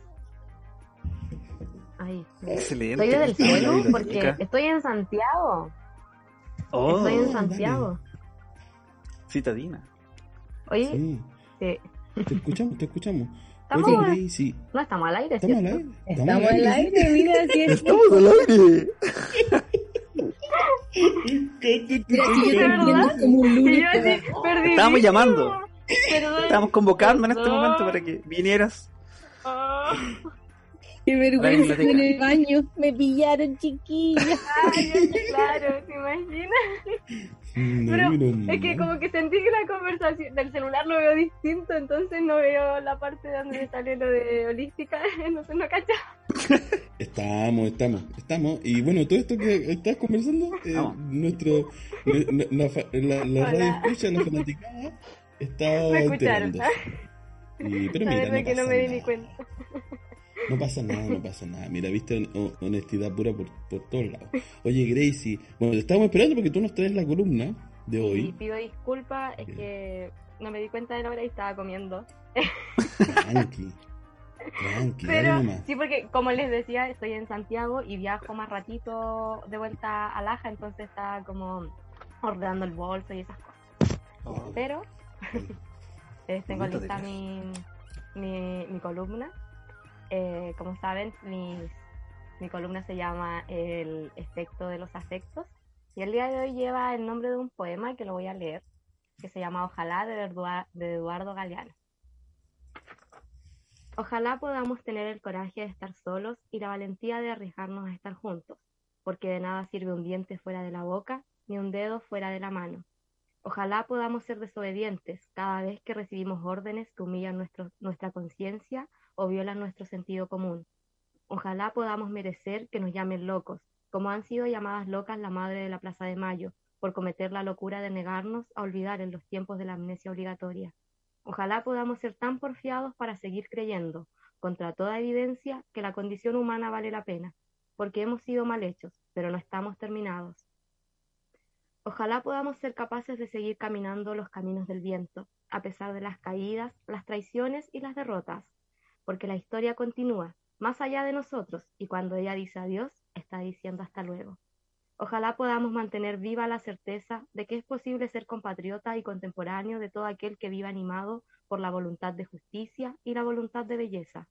Ay, Excelente. estoy desde el cielo porque estoy en Santiago. Oh, estoy en dale. Santiago. citadina. Oye, Sí, sí, te escuchamos, te escuchamos. Estamos- Oye, Gracie, no estamos al aire, ¿estamos al ¿cierto? aire? Estamos al aire, mira, si es ¡Estamos al aire! Estábamos llamando. Perdón. Estábamos convocando en este momento para que vinieras. Ah, Qué vergüenza en el baño. Me pillaron, chiquilla. ay, claro, ¿te imaginas? No, Pero menos es que como que sentí que la conversación del celular lo veo distinto, entonces no veo la parte donde sale lo de holística, entonces no cacha. Estamos, estamos, estamos. Y bueno, todo esto que estás conversando, eh, nuestro, la, la, la- radio escucha, la fanaticada, está Me escucharon. enterándose. Y, pero mira, no que no me di ni cuenta. No pasa nada, no pasa nada. Mira, viste hon- honestidad pura por, por todos lados. Oye, Gracie, bueno, te estábamos esperando porque tú nos traes la columna de Y hoy. pido disculpas, es Bien. que no me di cuenta de la hora y estaba comiendo. Tranqui, tranqui, Pero sí, porque como les decía, estoy en Santiago y viajo más ratito de vuelta a Laja, entonces estaba como ordenando el bolso y esas cosas. Oh, Pero tengo lista mi, mi columna. Eh, como saben, mi columna se llama El efecto de los afectos. Y el día de hoy lleva el nombre de un poema que lo voy a leer, que se llama Ojalá de, Edua- de Eduardo Galeano. Ojalá podamos tener el coraje de estar solos y la valentía de arriesgarnos a estar juntos, porque de nada sirve un diente fuera de la boca ni un dedo fuera de la mano. Ojalá podamos ser desobedientes cada vez que recibimos órdenes que humillan nuestra conciencia o violan nuestro sentido común. Ojalá podamos merecer que nos llamen locos, como han sido llamadas locas la madre de la Plaza de Mayo, por cometer la locura de negarnos a olvidar en los tiempos de la amnesia obligatoria. Ojalá podamos ser tan porfiados para seguir creyendo, contra toda evidencia, que la condición humana vale la pena, porque hemos sido mal hechos, pero no estamos terminados. Ojalá podamos ser capaces de seguir caminando los caminos del viento, a pesar de las caídas, las traiciones y las derrotas, porque la historia continúa, más allá de nosotros, y cuando ella dice adiós, está diciendo hasta luego. Ojalá podamos mantener viva la certeza de que es posible ser compatriota y contemporáneo de todo aquel que viva animado por la voluntad de justicia y la voluntad de belleza.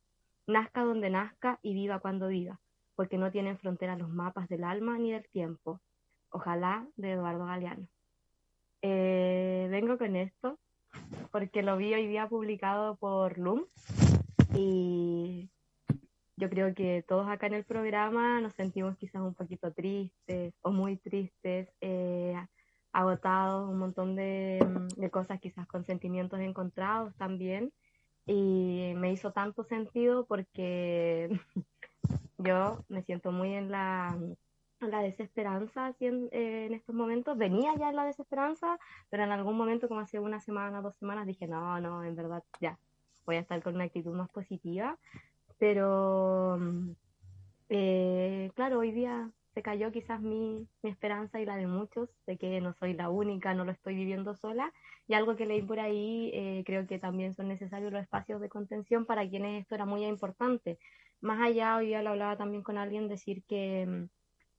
Nazca donde nazca y viva cuando viva, porque no tienen frontera los mapas del alma ni del tiempo. Ojalá de Eduardo Galeano. Eh, vengo con esto porque lo vi hoy día publicado por Loom y yo creo que todos acá en el programa nos sentimos quizás un poquito tristes o muy tristes, eh, agotados, un montón de, de cosas quizás con sentimientos encontrados también y me hizo tanto sentido porque yo me siento muy en la, desesperanza eh, en estos momentos. Venía ya en la desesperanza, pero en algún momento, como hace una semana, dos semanas, dije, no, no, en verdad ya, voy a estar con una actitud más positiva. Pero, mm, eh, claro, hoy día se cayó quizás mi, mi esperanza y la de muchos, de que no soy la única, no lo estoy viviendo sola. Y algo que leí por ahí, eh, creo que también son necesarios los espacios de contención para quienes esto era muy importante. Más allá, hoy día lo hablaba también con alguien, decir que mm,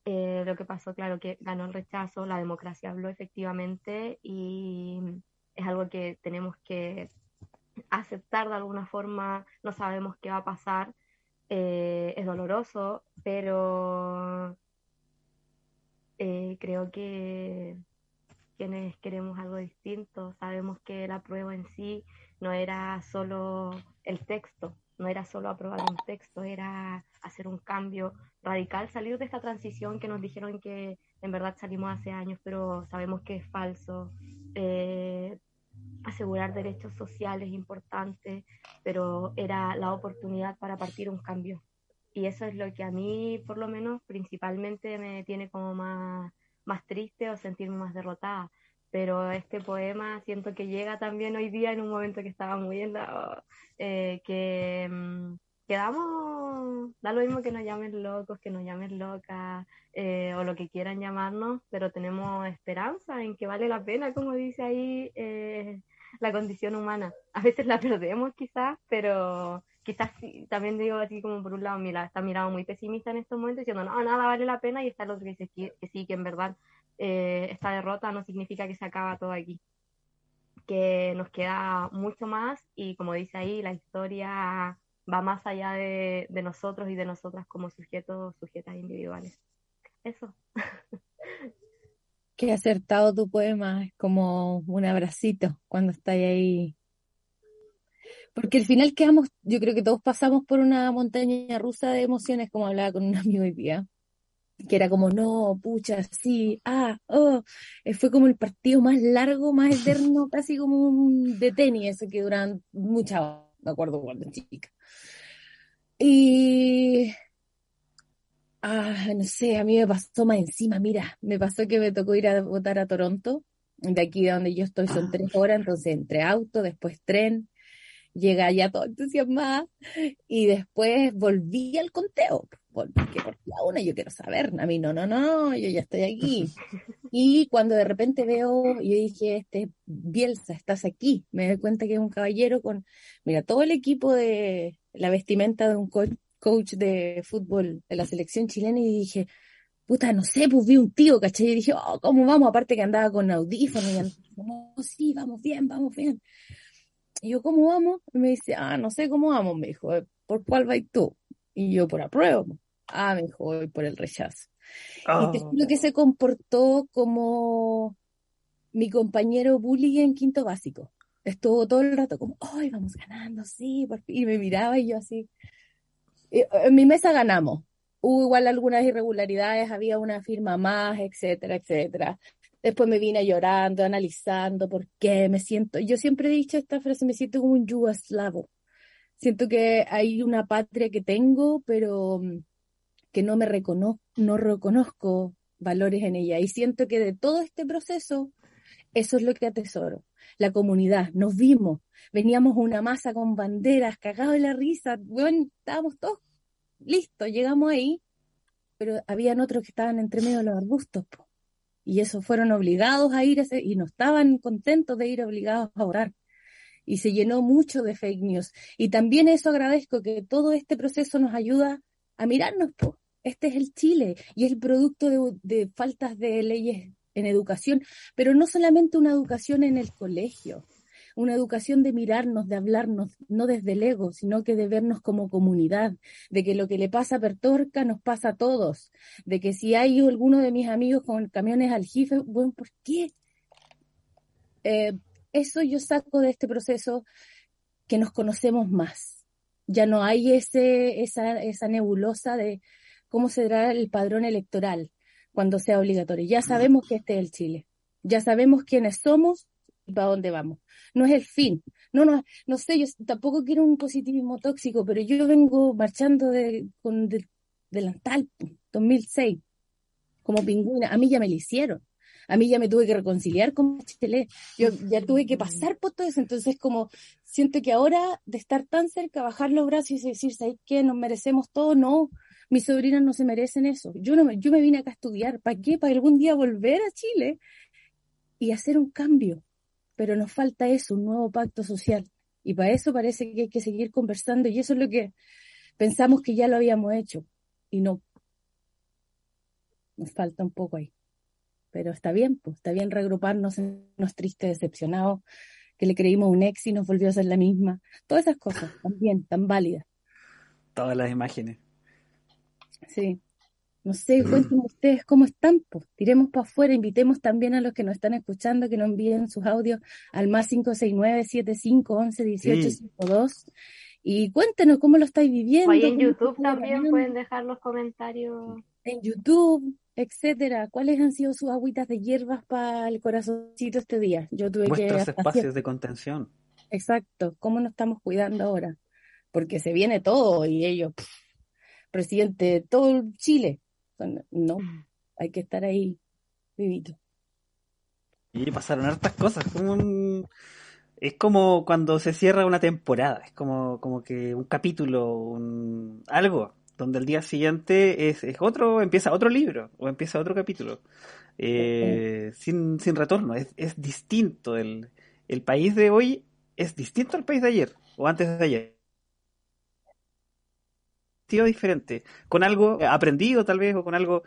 eh, lo que pasó, claro, que ganó el rechazo, la democracia habló efectivamente y es algo que tenemos que aceptar de alguna forma, no sabemos qué va a pasar, eh, es doloroso, pero eh, creo que quienes queremos algo distinto, sabemos que la prueba en sí no era solo el texto, no era solo aprobar un texto, era hacer un cambio radical, salir de esta transición que nos dijeron que en verdad salimos hace años, pero sabemos que es falso. Eh, asegurar derechos sociales importantes, pero era la oportunidad para partir un cambio. Y eso es lo que a mí, por lo menos, principalmente me tiene como más, más triste o sentirme más derrotada. Pero este poema siento que llega también hoy día en un momento que estaba muy en la... eh, que mm, quedamos, da lo mismo que nos llamen locos, que nos llamen locas, eh, o lo que quieran llamarnos, pero tenemos esperanza en que vale la pena, como dice ahí, eh, la condición humana. A veces la perdemos quizás, pero quizás sí, también digo así como por un lado, mira, está mirado muy pesimista en estos momentos, diciendo, no, nada vale la pena, y está el otro que dice que, que sí, que en verdad eh, esta derrota no significa que se acaba todo aquí, que nos queda mucho más y como dice ahí, la historia va más allá de, de nosotros y de nosotras como sujetos, sujetas individuales. Eso. Qué acertado tu poema, es como un abracito cuando estás ahí. Porque al final quedamos, yo creo que todos pasamos por una montaña rusa de emociones, como hablaba con un amigo hoy día, que era como, no, pucha, sí, ah, oh, Eh, fue como el partido más largo, más eterno, casi como un de tenis, ese que duran muchas horas, me acuerdo cuando chica. Y Ah, no sé, a mí me pasó más encima, mira, me pasó que me tocó ir a votar a Toronto, de aquí de donde yo estoy son tres horas, entonces entre auto, después tren, llega ya todo entusiasmada y después volví al conteo, porque por la una yo quiero saber, a mí no, no, no, yo ya estoy aquí. Y cuando de repente veo, yo dije, este Bielsa, estás aquí, me doy cuenta que es un caballero con, mira, todo el equipo de la vestimenta de un coach coach de fútbol de la selección chilena y dije, puta, no sé, pues vi un tío, ¿cachai? Y dije, oh, ¿cómo vamos? Aparte que andaba con audífonos y andaba, como, "Oh, sí, vamos bien, vamos bien. Y yo, ¿cómo vamos? Y me dice, ah, no sé cómo vamos, me dijo, ¿por cuál vais tú? Y yo, por apruebo. Ah, me dijo, voy por el rechazo. Y te Oh, juro que se comportó como mi compañero bully en quinto básico. Estuvo todo el rato como, ¡ay, vamos ganando! Sí, por fin. Y me miraba y yo así. Eh, En mi mesa ganamos. Hubo igual algunas irregularidades, había una firma más, etcétera, etcétera. Después me vine llorando, analizando por qué me siento. Yo siempre he dicho esta frase, me siento como un yugoslavo. Siento que hay una patria que tengo, pero mm, que no me reconozco, no reconozco valores en ella. Y siento que de todo este proceso, eso es lo que atesoro. La comunidad, nos vimos, veníamos una masa con banderas, cagados de la risa, bueno, estábamos todos listos, llegamos ahí, pero habían otros que estaban entre medio de los arbustos. Y esos fueron obligados a ir a y no estaban contentos de ir obligados a orar. Y se llenó mucho de fake news. Y también eso agradezco que todo este proceso nos ayuda a mirarnos, po. Este es el Chile y es el producto de, de faltas de leyes en educación, pero no solamente una educación en el colegio, una educación de mirarnos, de hablarnos, no desde el ego, sino que de vernos como comunidad, de que lo que le pasa a Pertorca nos pasa a todos, de que si hay alguno de mis amigos con camiones al jife, bueno, ¿por qué? Eh, eso yo saco de este proceso que nos conocemos más. Ya no hay ese, esa, esa nebulosa de cómo será el padrón electoral cuando sea obligatorio. Ya sabemos que este es el Chile. Ya sabemos quiénes somos y para dónde vamos. No es el fin. No, no, no sé, yo tampoco quiero un positivismo tóxico, pero yo vengo marchando de, con de, delantal 2006 como pingüina. A mí ya me lo hicieron. A mí ya me tuve que reconciliar con Chile. Yo ya tuve que pasar por todo eso. Entonces, como siento que ahora de estar tan cerca, bajar los brazos y decir, ¿sabes qué? Nos merecemos todo. No, mis sobrinas no se merecen eso. Yo, no, me- yo me vine acá a estudiar. ¿Para qué? Para algún día volver a Chile y hacer un cambio. Pero nos falta eso, un nuevo pacto social. Y para eso parece que hay que seguir conversando. Y eso es lo que pensamos que ya lo habíamos hecho. Y no. Nos falta un poco ahí. Pero está bien, pues está bien reagruparnos en unos tristes decepcionados, que le creímos un ex y nos volvió a hacer la misma. Todas esas cosas, también, tan válidas. Todas las imágenes. Sí. No sé, cuéntenme ustedes cómo están, pues. Tiremos para afuera, invitemos también a los que nos están escuchando que nos envíen sus audios al más 569-7511-1852 y cuéntenos cómo lo estáis viviendo. O ahí en cómo YouTube también ganando. pueden dejar los comentarios. en YouTube, etcétera. ¿Cuáles han sido sus agüitas de hierbas para el corazoncito este día? Yo tuve que Vuestros hasta espacios de contención. Exacto, ¿cómo nos estamos cuidando ahora? Porque se viene todo y ellos, pff, presidente de todo el Chile. No, hay que estar ahí vivito. Y pasaron hartas cosas, como un... Es como cuando se cierra una temporada, es como, como que un capítulo, un... algo, donde el día siguiente es, es otro, empieza otro libro o empieza otro capítulo, eh, sin, sin retorno, es, es distinto. El, el país de hoy es distinto al país de ayer o antes de ayer. Tío diferente, con algo aprendido tal vez o con algo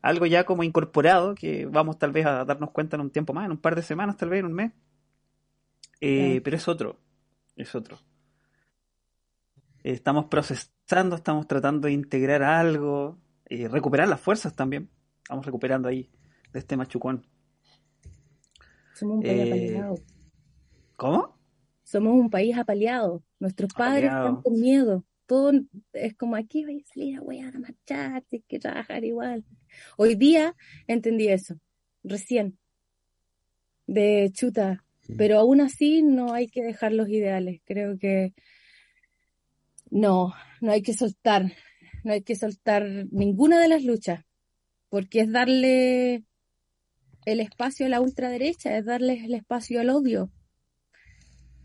algo ya como incorporado que vamos tal vez a darnos cuenta en un tiempo más, en un par de semanas, tal vez en un mes. Eh, pero es otro, es otro. Eh, Estamos procesando, estamos tratando de integrar algo, eh, recuperar las fuerzas también. Estamos recuperando ahí de este machucón. Somos un país Eh, apaleado. ¿Cómo? Somos un país apaleado. Nuestros padres están con miedo. Todo es como aquí voy a salir a wear, a marchar, hay que trabajar igual. Hoy día entendí eso, recién, de chuta. Pero aún así no hay que dejar los ideales. Creo que no, no hay que soltar, no hay que soltar ninguna de las luchas, porque es darle el espacio a la ultraderecha, es darles el espacio al odio.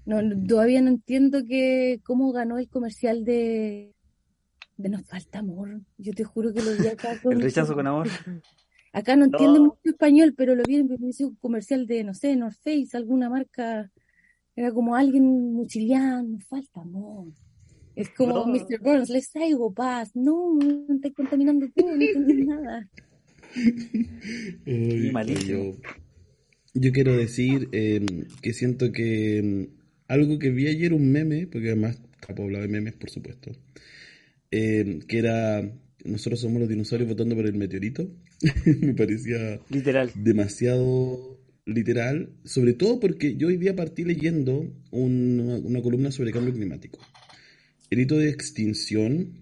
No, no- todavía no entiendo que cómo ganó el comercial de, de Nos falta amor. Yo te juro que lo vi acá con, El rechazo con amor. acá no entiende No. mucho español, pero lo vi en un comercial de, no sé, North Face, alguna marca, era como alguien muchiliano, nos falta amor. Es como No. Mr. Burns, les traigo paz. No, no estás contaminando todo, no entendí nada. Malísimo. yo, yo quiero decir eh, que siento que mm, algo que vi ayer, un meme, porque además Capo habla de memes, por supuesto, eh, que era nosotros somos los dinosaurios votando por el meteorito. Me parecía Literal. demasiado literal, sobre todo porque yo hoy día partí leyendo una, una columna sobre cambio climático. El hito de extinción,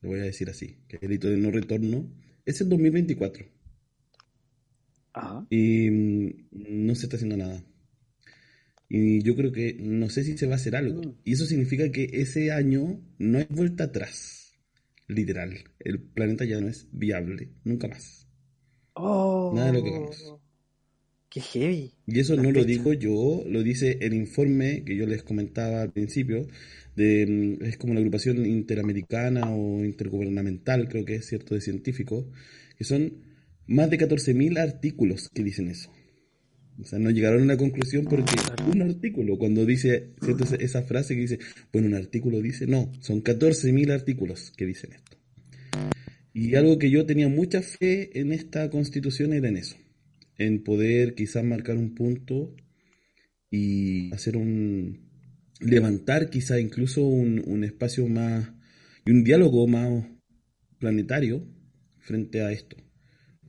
lo voy a decir así, que el hito de no retorno es el 2024 Ajá. y mm, no se está haciendo nada. Y yo creo que no sé si se va a hacer algo. Mm. Y eso significa que ese año no hay vuelta atrás. Literal. El planeta ya no es viable. Nunca más. Oh, Nada de lo que hagamos. Qué heavy. Y eso La no lo digo yo, lo dice el informe que yo les comentaba al principio, de, mm, es como la agrupación interamericana o intergubernamental, creo que es cierto, de científicos, que son más de 14.000 artículos que dicen eso. O sea, no llegaron a una conclusión porque un artículo, cuando dice ¿cierto? Esa- esa frase que dice, bueno, un artículo dice, no, son 14.000 artículos que dicen esto. Y algo que yo tenía mucha fe en esta constitución era en eso, en poder quizás marcar un punto y hacer un levantar quizá incluso un, un espacio más y un diálogo más planetario frente a esto.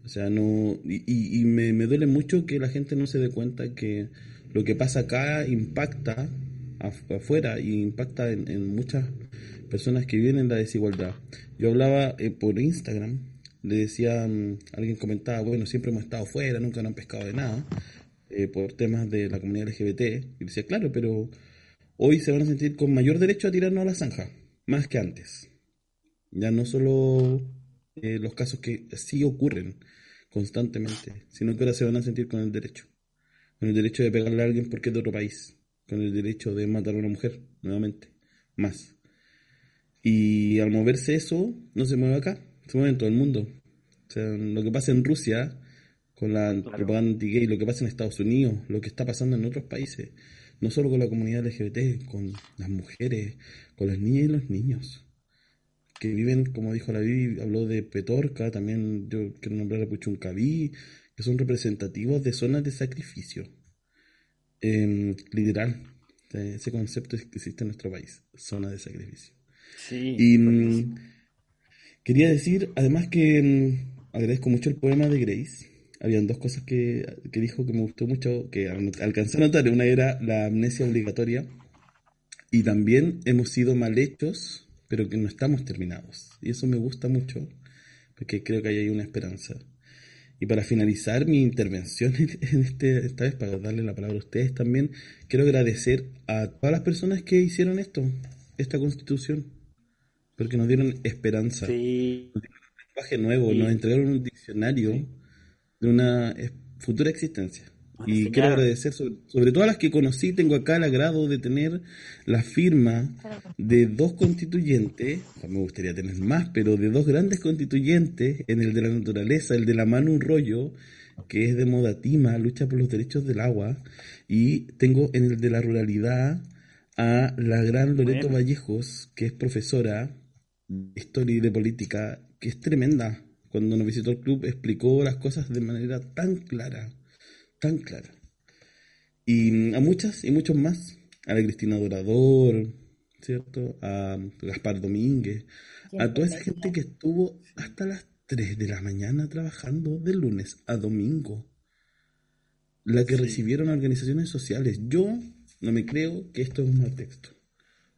O sea, no. Y, me, me duele mucho que la gente no se dé cuenta que lo que pasa acá impacta af- afuera y impacta en, en muchas personas que viven en la desigualdad. Yo hablaba eh, por Instagram, le decía, mm, alguien comentaba, bueno, siempre hemos estado fuera, nunca nos han pescado de nada, eh, por temas de la comunidad LGBT. Y decía, claro, pero hoy se van a sentir con mayor derecho a tirarnos a la zanja, más que antes. Ya no solo eh, los casos que sí ocurren constantemente, sino que ahora se van a sentir con el derecho. Con el derecho de pegarle a alguien porque es de otro país. Con el derecho de matar a una mujer, nuevamente. Más. Y al moverse eso, no se mueve acá, se mueve en todo el mundo. O sea, lo que pasa en Rusia con la propaganda anti-gay, lo que pasa en Estados Unidos, lo que está pasando en otros países, no solo con la comunidad LGBT, con las mujeres, con las niñas y los niños que viven, como dijo la Bibi, habló de Petorca, también yo quiero nombrar a Puchuncaví, que son representativos de zonas de sacrificio. Em, literal, eh, ese concepto que existe en nuestro país, zona de sacrificio. Sí. Y mm, quería decir, además que mm, agradezco mucho el poema de Grace. Habían dos cosas que, que dijo que me gustó mucho, que al- alcancé a notar. Una era la amnesia obligatoria y también hemos sido mal hechos, pero que no estamos terminados. Y eso me gusta mucho, porque creo que ahí hay una esperanza. Y para finalizar mi intervención en este, esta vez, para darle la palabra a ustedes también, quiero agradecer a todas las personas que hicieron esto, esta constitución, porque nos dieron esperanza, Sí. un lenguaje nuevo, Sí. nos entregaron un diccionario de una futura existencia. Y quiero agradecer sobre, sobre todo a las que conocí, tengo acá el agrado de tener la firma de dos constituyentes, o sea, me gustaría tener más, pero de dos grandes constituyentes, en el de la naturaleza, el de la mano un rollo, que es de Modatima, lucha por los derechos del agua, y tengo en el de la ruralidad a la gran Loreto Bueno. Vallejos, que es profesora de historia y de política, que es tremenda. Cuando nos visitó el club explicó las cosas de manera tan clara, tan clara. Y a muchas y muchos más. A la Cristina Dorador, ¿cierto? A Gaspar Domínguez, a toda esa gente que estuvo hasta las 3 de la mañana trabajando de lunes a domingo. La que Sí. recibieron organizaciones sociales. Yo no me creo que esto es un mal texto.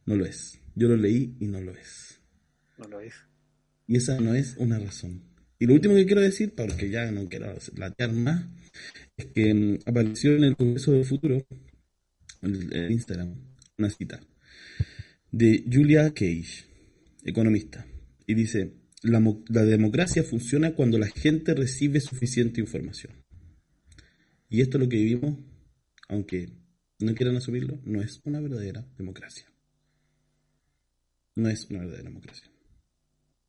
No lo es. Yo lo leí y no lo es. No lo es. Y esa no es una razón. Y lo último que quiero decir, porque ya no quiero latear más, es que mm, apareció en el Congreso del Futuro, en el Instagram, una cita de Julia Cage, economista, y dice, la, mo- la democracia funciona cuando la gente recibe suficiente información. Y esto es lo que vivimos, aunque no quieran asumirlo, no es una verdadera democracia. No es una verdadera democracia.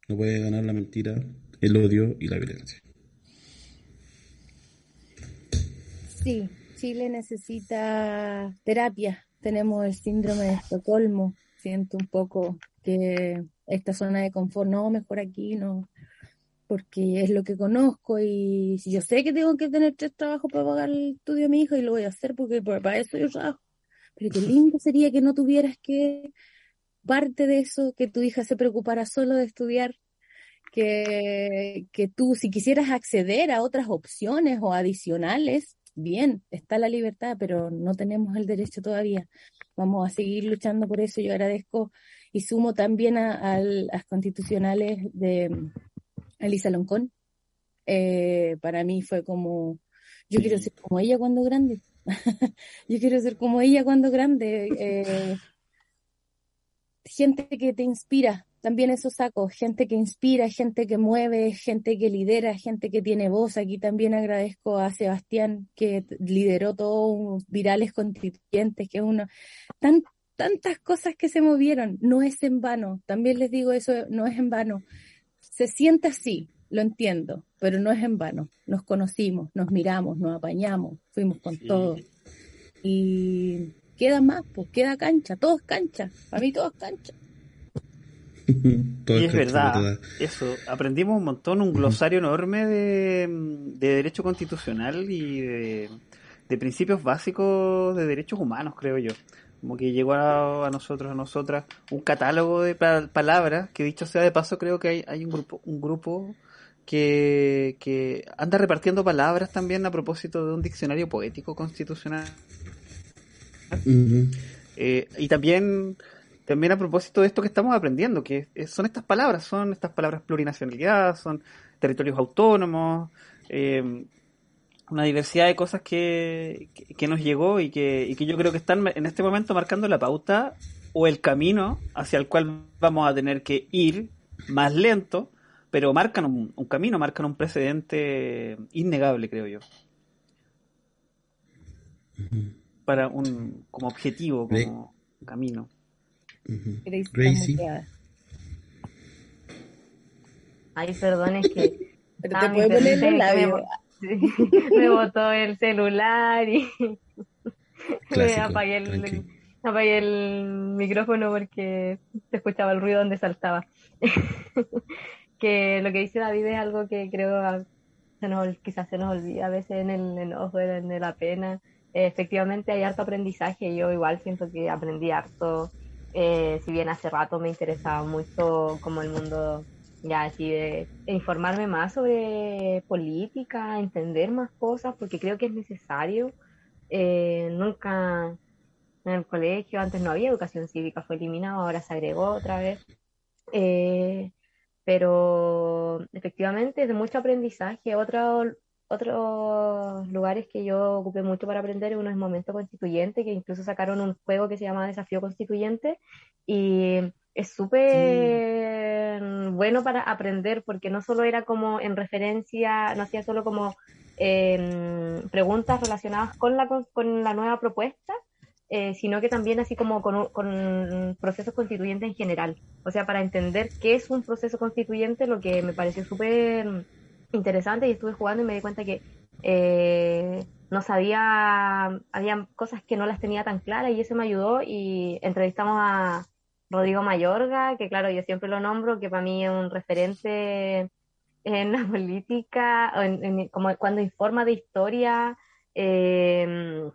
No puede ganar la mentira, el odio y la violencia. Sí, Chile necesita terapia. Tenemos el síndrome de Estocolmo. Siento un poco que esta zona de confort, no, mejor aquí, no, porque es lo que conozco y yo sé que tengo que tener tres trabajos para pagar el estudio de mi hijo y lo voy a hacer porque para eso yo trabajo. Pero qué lindo sería que no tuvieras que parte de eso, que tu hija se preocupara solo de estudiar, que, que tú, si quisieras acceder a otras opciones o adicionales, bien, está la libertad, pero no tenemos el derecho todavía. Vamos a seguir luchando por eso. Yo agradezco y sumo también a, a las constitucionales de mm, Elisa Loncón. Eh, para mí fue como, yo quiero ser como ella cuando grande. yo quiero ser como ella cuando grande. Eh, gente que te inspira, también eso saco, gente que inspira, gente que mueve, gente que lidera, gente que tiene voz. Aquí también agradezco a Sebastián que lideró todo un virales constituyentes, que es uno, tan, tantas cosas que se movieron, no es en vano, también les digo eso, no es en vano. Se siente así, lo entiendo, pero no es en vano. Nos conocimos, nos miramos, nos apañamos, fuimos con Sí. todo. Y queda más, pues queda cancha, todo es cancha, para mí todo es cancha. Todo Y es verdad, toda- eso, aprendimos un montón, un glosario enorme de, de derecho constitucional y de, de principios básicos de derechos humanos, creo yo. Como que llegó a, a nosotros, a nosotras, un catálogo de pa- palabras, que dicho sea de paso, creo que hay, hay un grupo, un grupo que, que anda repartiendo palabras también a propósito de un diccionario poético constitucional. Eh, y también, también a propósito de esto que estamos aprendiendo, que son estas palabras, son estas palabras plurinacionalidad, son territorios autónomos, eh, una diversidad de cosas que, que, que nos llegó y que, y que yo creo que están en este momento marcando la pauta o el camino hacia el cual vamos a tener que ir más lento, pero marcan un, un camino, marcan un precedente innegable, creo yo. Para un, como objetivo, como camino. Ujú. Gracie. Ay, perdón, es que Pero te poner que me me botó el celular y Clásico, apagué el, apagué el micrófono porque se escuchaba el ruido donde saltaba. que lo que dice David es algo que creo se nos, ol- quizás se nos olvida a veces en el enojo, en la pena. Efectivamente hay harto aprendizaje, yo igual siento que aprendí harto, eh, si bien hace rato me interesaba mucho como el mundo ya así de, informarme más sobre política, entender más cosas, porque creo que es necesario. Eh, nunca en el colegio, antes no había educación cívica, fue eliminado, ahora se agregó otra vez. Eh, pero efectivamente es de mucho aprendizaje. Otro, otros lugares que yo ocupé mucho para aprender, uno es Momento Constituyente, que incluso sacaron un juego que se llama Desafío Constituyente y es súper bueno para aprender porque no solo era como en referencia, no hacía solo como eh, preguntas relacionadas con la, con, la nueva propuesta, eh, sino que también así como con, con procesos constituyentes en general. O sea, para entender qué es un proceso constituyente, lo que me pareció súper interesante y estuve jugando y me di cuenta que eh, no sabía, había cosas que no las tenía tan claras y eso me ayudó y entrevistamos a Rodrigo Mayorga, que claro, yo siempre lo nombro, que para mí es un referente en la política, en- en- como cuando informa de historia, eh,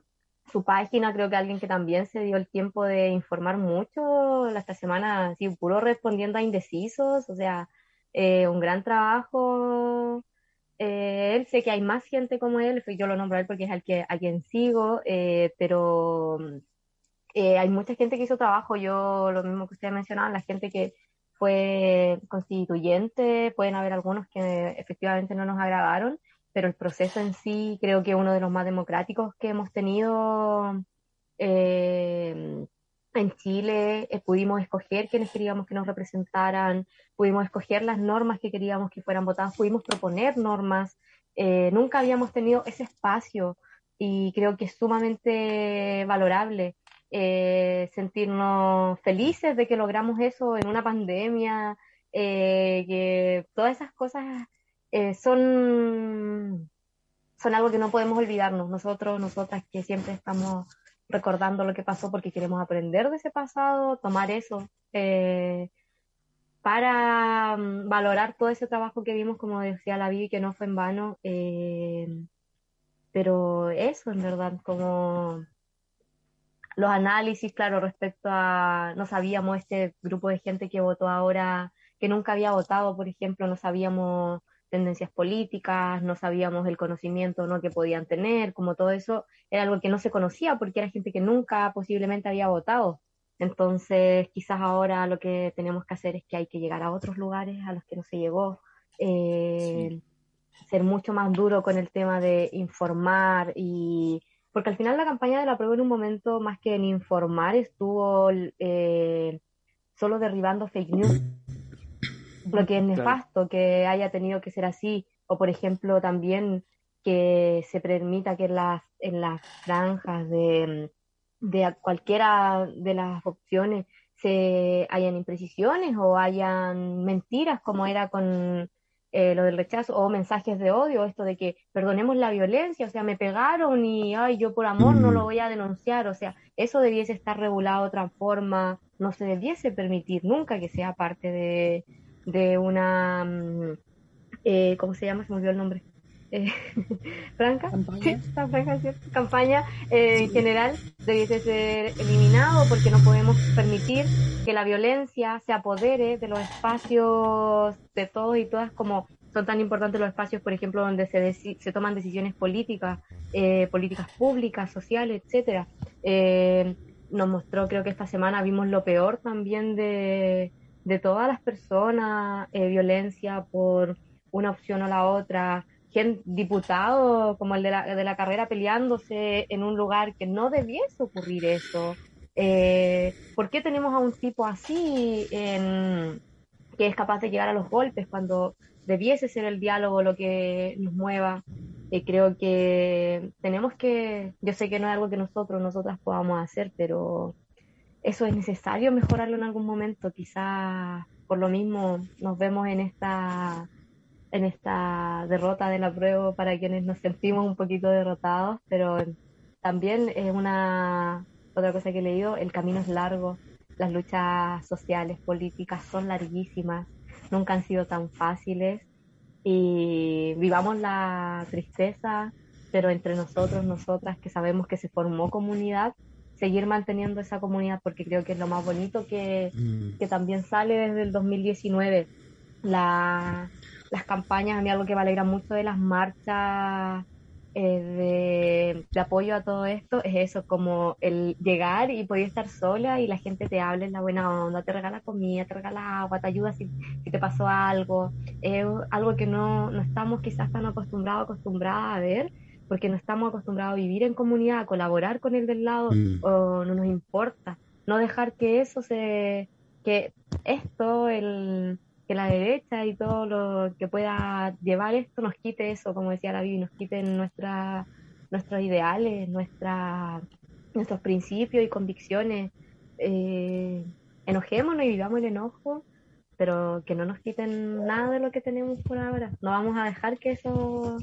su página, creo que alguien que también se dio el tiempo de informar mucho esta semana, así puro respondiendo a indecisos, o sea, eh, un gran trabajo. Eh, él, sé que hay más gente como él, yo lo nombro a él porque es al que, a quien sigo, eh, pero hay mucha gente que hizo trabajo, yo lo mismo que ustedes mencionaban, la gente que fue constituyente, pueden haber algunos que efectivamente no nos agradaron, pero el proceso en sí creo que es uno de los más democráticos que hemos tenido en Chile. Eh, pudimos escoger quienes queríamos que nos representaran, pudimos escoger las normas que queríamos que fueran votadas, pudimos proponer normas. Eh, nunca habíamos tenido ese espacio y creo que es sumamente valorable eh, sentirnos felices de que logramos eso en una pandemia, que todas esas cosas son, son algo que no podemos olvidarnos. Nosotros, nosotras que siempre estamos recordando lo que pasó porque queremos aprender de ese pasado, tomar eso eh, para mm, valorar todo ese trabajo que vimos, como decía la Vivi, que no fue en vano. eh, pero eso, en verdad, como los análisis, claro, respecto a, no sabíamos este grupo de gente que votó ahora, que nunca había votado, por ejemplo, no sabíamos tendencias políticas, no sabíamos el conocimiento ¿no? que podían tener, como todo eso era algo que no se conocía porque era gente que nunca posiblemente había votado. Entonces, quizás ahora lo que tenemos que hacer es que hay que llegar a otros lugares a los que no se llegó, eh, ser mucho más duro con el tema de informar y porque al final la campaña de la prueba en un momento más que en informar estuvo eh, solo derribando fake news lo que es nefasto que haya tenido que ser así o por ejemplo también que se permita que en las en las franjas de, de cualquiera de las opciones se hayan imprecisiones o hayan mentiras como era con eh, lo del rechazo o mensajes de odio, esto de que perdonemos la violencia, o sea, me pegaron y ay, yo por amor no lo voy a denunciar, o sea, eso debiese estar regulado de otra forma, no se debiese permitir nunca que sea parte de, de una, mm, eh, ¿cómo se llama? Se me olvidó el nombre. eh, franca, Campaña. esta campaña eh, en general debiese ser eliminado porque no podemos permitir que la violencia se apodere de los espacios de todos y todas como son tan importantes los espacios, por ejemplo, donde se, deci- se toman decisiones políticas, eh, políticas públicas, sociales, etcétera. Eh, nos mostró, creo que esta semana vimos lo peor también de, de todas las personas, eh, violencia por una opción o la otra, gente, diputados como el de la, de la carrera peleándose en un lugar que no debiese ocurrir eso. Eh, ¿Por qué tenemos a un tipo así que es capaz de llegar a los golpes cuando debiese ser el diálogo lo que nos mueva? Y creo que tenemos que, yo sé que no es algo que nosotros, nosotras podamos hacer, pero eso es necesario mejorarlo en algún momento. Quizás por lo mismo nos vemos en esta en esta derrota de la prueba para quienes nos sentimos un poquito derrotados, pero también es una otra cosa que he leído, el camino es largo, las luchas sociales, políticas son larguísimas, nunca han sido tan fáciles y vivamos la tristeza, pero entre nosotros, nosotras que sabemos que se formó comunidad, seguir manteniendo esa comunidad porque creo que es lo más bonito que, Mm. que también sale desde el 2019. La, las campañas, a mí algo que me alegra mucho de las marchas eh, de, de apoyo a todo esto es eso, como el llegar y poder estar sola y la gente te habla en la buena onda, te regala comida, te regala agua, te ayuda si, si te pasó algo. Es algo que no, no estamos quizás tan acostumbrados, acostumbradas a ver, porque no estamos acostumbrados a vivir en comunidad, a colaborar con el del lado, Mm. o no nos importa. No dejar que eso se, que esto, el, que la derecha y todo lo que pueda llevar esto nos quite eso, como decía la Bibi, nos quiten nuestra, nuestros ideales, nuestra, nuestros principios y convicciones. Eh, enojémonos y vivamos el enojo, pero que no nos quiten nada de lo que tenemos por ahora. No vamos a dejar que eso,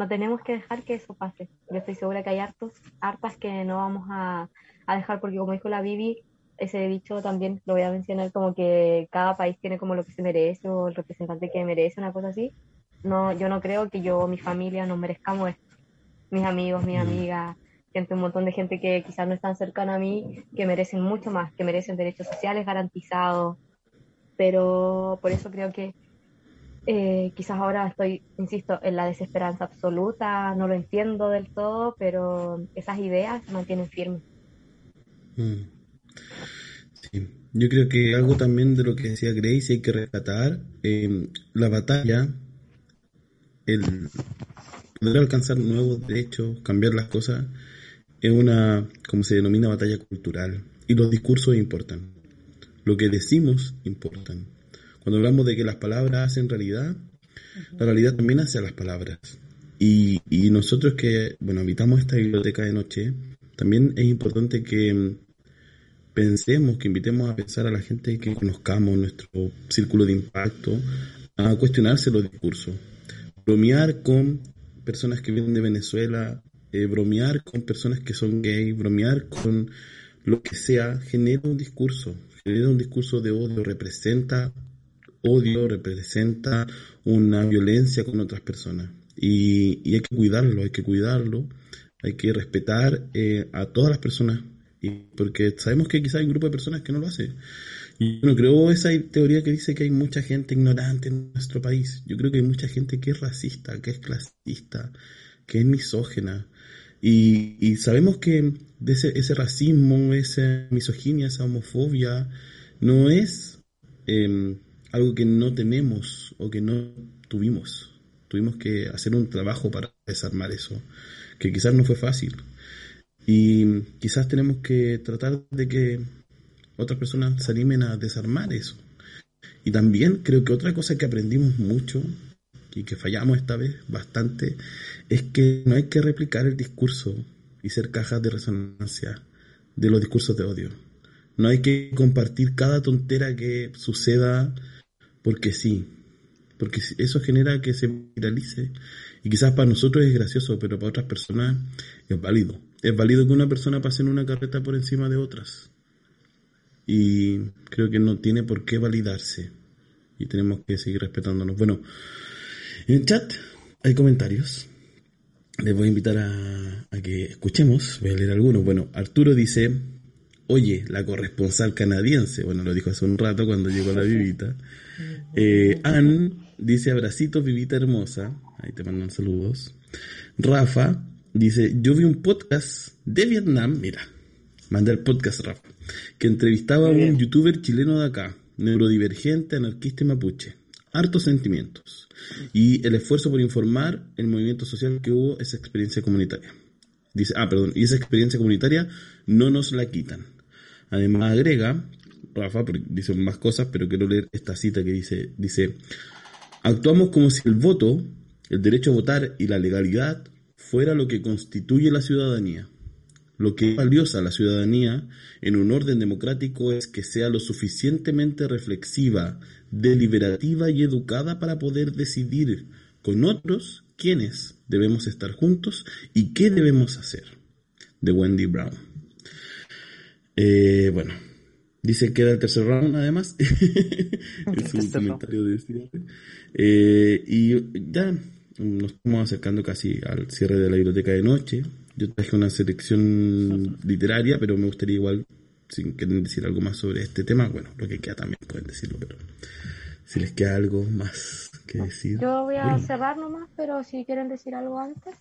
no tenemos que dejar que eso pase. Yo estoy segura que hay hartos, hartas que no vamos a, a dejar, porque como dijo la Bibi, ese dicho también lo voy a mencionar como que cada país tiene como lo que se merece o el representante que merece, una cosa así. No, yo no creo que yo mi familia nos merezcamos esto. Mis amigos, mis amigas, gente, un montón de gente que quizás no es tan cercana a mí, que merecen mucho más, que merecen derechos sociales garantizados. Pero por eso creo que eh, quizás ahora estoy, insisto, en la desesperanza absoluta, no lo entiendo del todo, pero esas ideas se mantienen firmes. Mm. Sí. Yo creo que algo también de lo que decía Grace hay que rescatar, eh, la batalla, el poder alcanzar nuevos derechos, cambiar las cosas, es una, como se denomina, batalla cultural. Y los discursos importan. Lo que decimos importan. Cuando hablamos de que las palabras hacen realidad, la realidad también hace a las palabras. Y, y nosotros que, bueno, habitamos esta biblioteca de noche, también es importante que mm, pensemos, que invitemos a pensar a la gente que conozcamos nuestro círculo de impacto, a cuestionarse los discursos. Bromear con personas que vienen de Venezuela, eh, bromear con personas que son gay, bromear con lo que sea, genera un discurso, genera un discurso de odio, representa odio, representa una violencia con otras personas. Y, hay que cuidarlo, hay que cuidarlo, hay que respetar eh, a todas las personas, y porque sabemos que quizá hay un grupo de personas que no lo hace. Y yo no creo esa teoría que dice que hay mucha gente ignorante en nuestro país. Yo creo que hay mucha gente que es racista, que es clasista, que es misógena. Y, sabemos que de ese, racismo, esa misoginia, esa homofobia, no es eh, algo que no tenemos o que no tuvimos. Tuvimos que hacer un trabajo para desarmar eso, que quizás no fue fácil. Y quizás tenemos que tratar de que otras personas se animen a desarmar eso. Y también creo que otra cosa que aprendimos mucho y que fallamos esta vez bastante es que no hay que replicar el discurso y ser cajas de resonancia de los discursos de odio. No hay que compartir cada tontera que suceda porque sí, porque eso genera que se viralice. Y quizás para nosotros es gracioso, pero para otras personas es válido. Es válido que una persona pase en una carreta por encima de otras. Y creo que no tiene por qué validarse. Y tenemos que seguir respetándonos. Bueno, en el chat hay comentarios. Les voy a invitar a, a que escuchemos. Voy a leer algunos. Bueno, Arturo dice, oye, la corresponsal canadiense. Bueno, lo dijo hace un rato cuando llegó la vivita. Eh, Ann dice, abracitos, vivita hermosa. Ahí te mandan saludos. Rafa dice, yo vi un podcast de Vietnam. Mira, mandé el podcast Rafa. Que entrevistaba a un youtuber chileno de acá. Neurodivergente, anarquista y mapuche. Hartos sentimientos. Y el esfuerzo por informar el movimiento social que hubo esa experiencia comunitaria. Dice, ah, perdón, y esa experiencia comunitaria no nos la quitan. Además agrega, Rafa, porque dice más cosas, pero quiero leer esta cita que dice, dice, actuamos como si el voto, el derecho a votar y la legalidad fuera lo que constituye la ciudadanía. Lo que es valiosa a la ciudadanía en un orden democrático es que sea lo suficientemente reflexiva, deliberativa y educada para poder decidir con otros quiénes debemos estar juntos y qué debemos hacer. De Wendy Brown. Eh, bueno, dice que era el tercer round además. es un comentario de. Eh, y ya nos estamos acercando casi al cierre de la biblioteca de noche. Yo traje una selección literaria, pero me gustaría igual, si quieren decir algo más sobre este tema, bueno, lo que queda también pueden decirlo, pero si les queda algo más que decir. Yo voy a bueno. cerrar nomás, pero si quieren decir algo antes.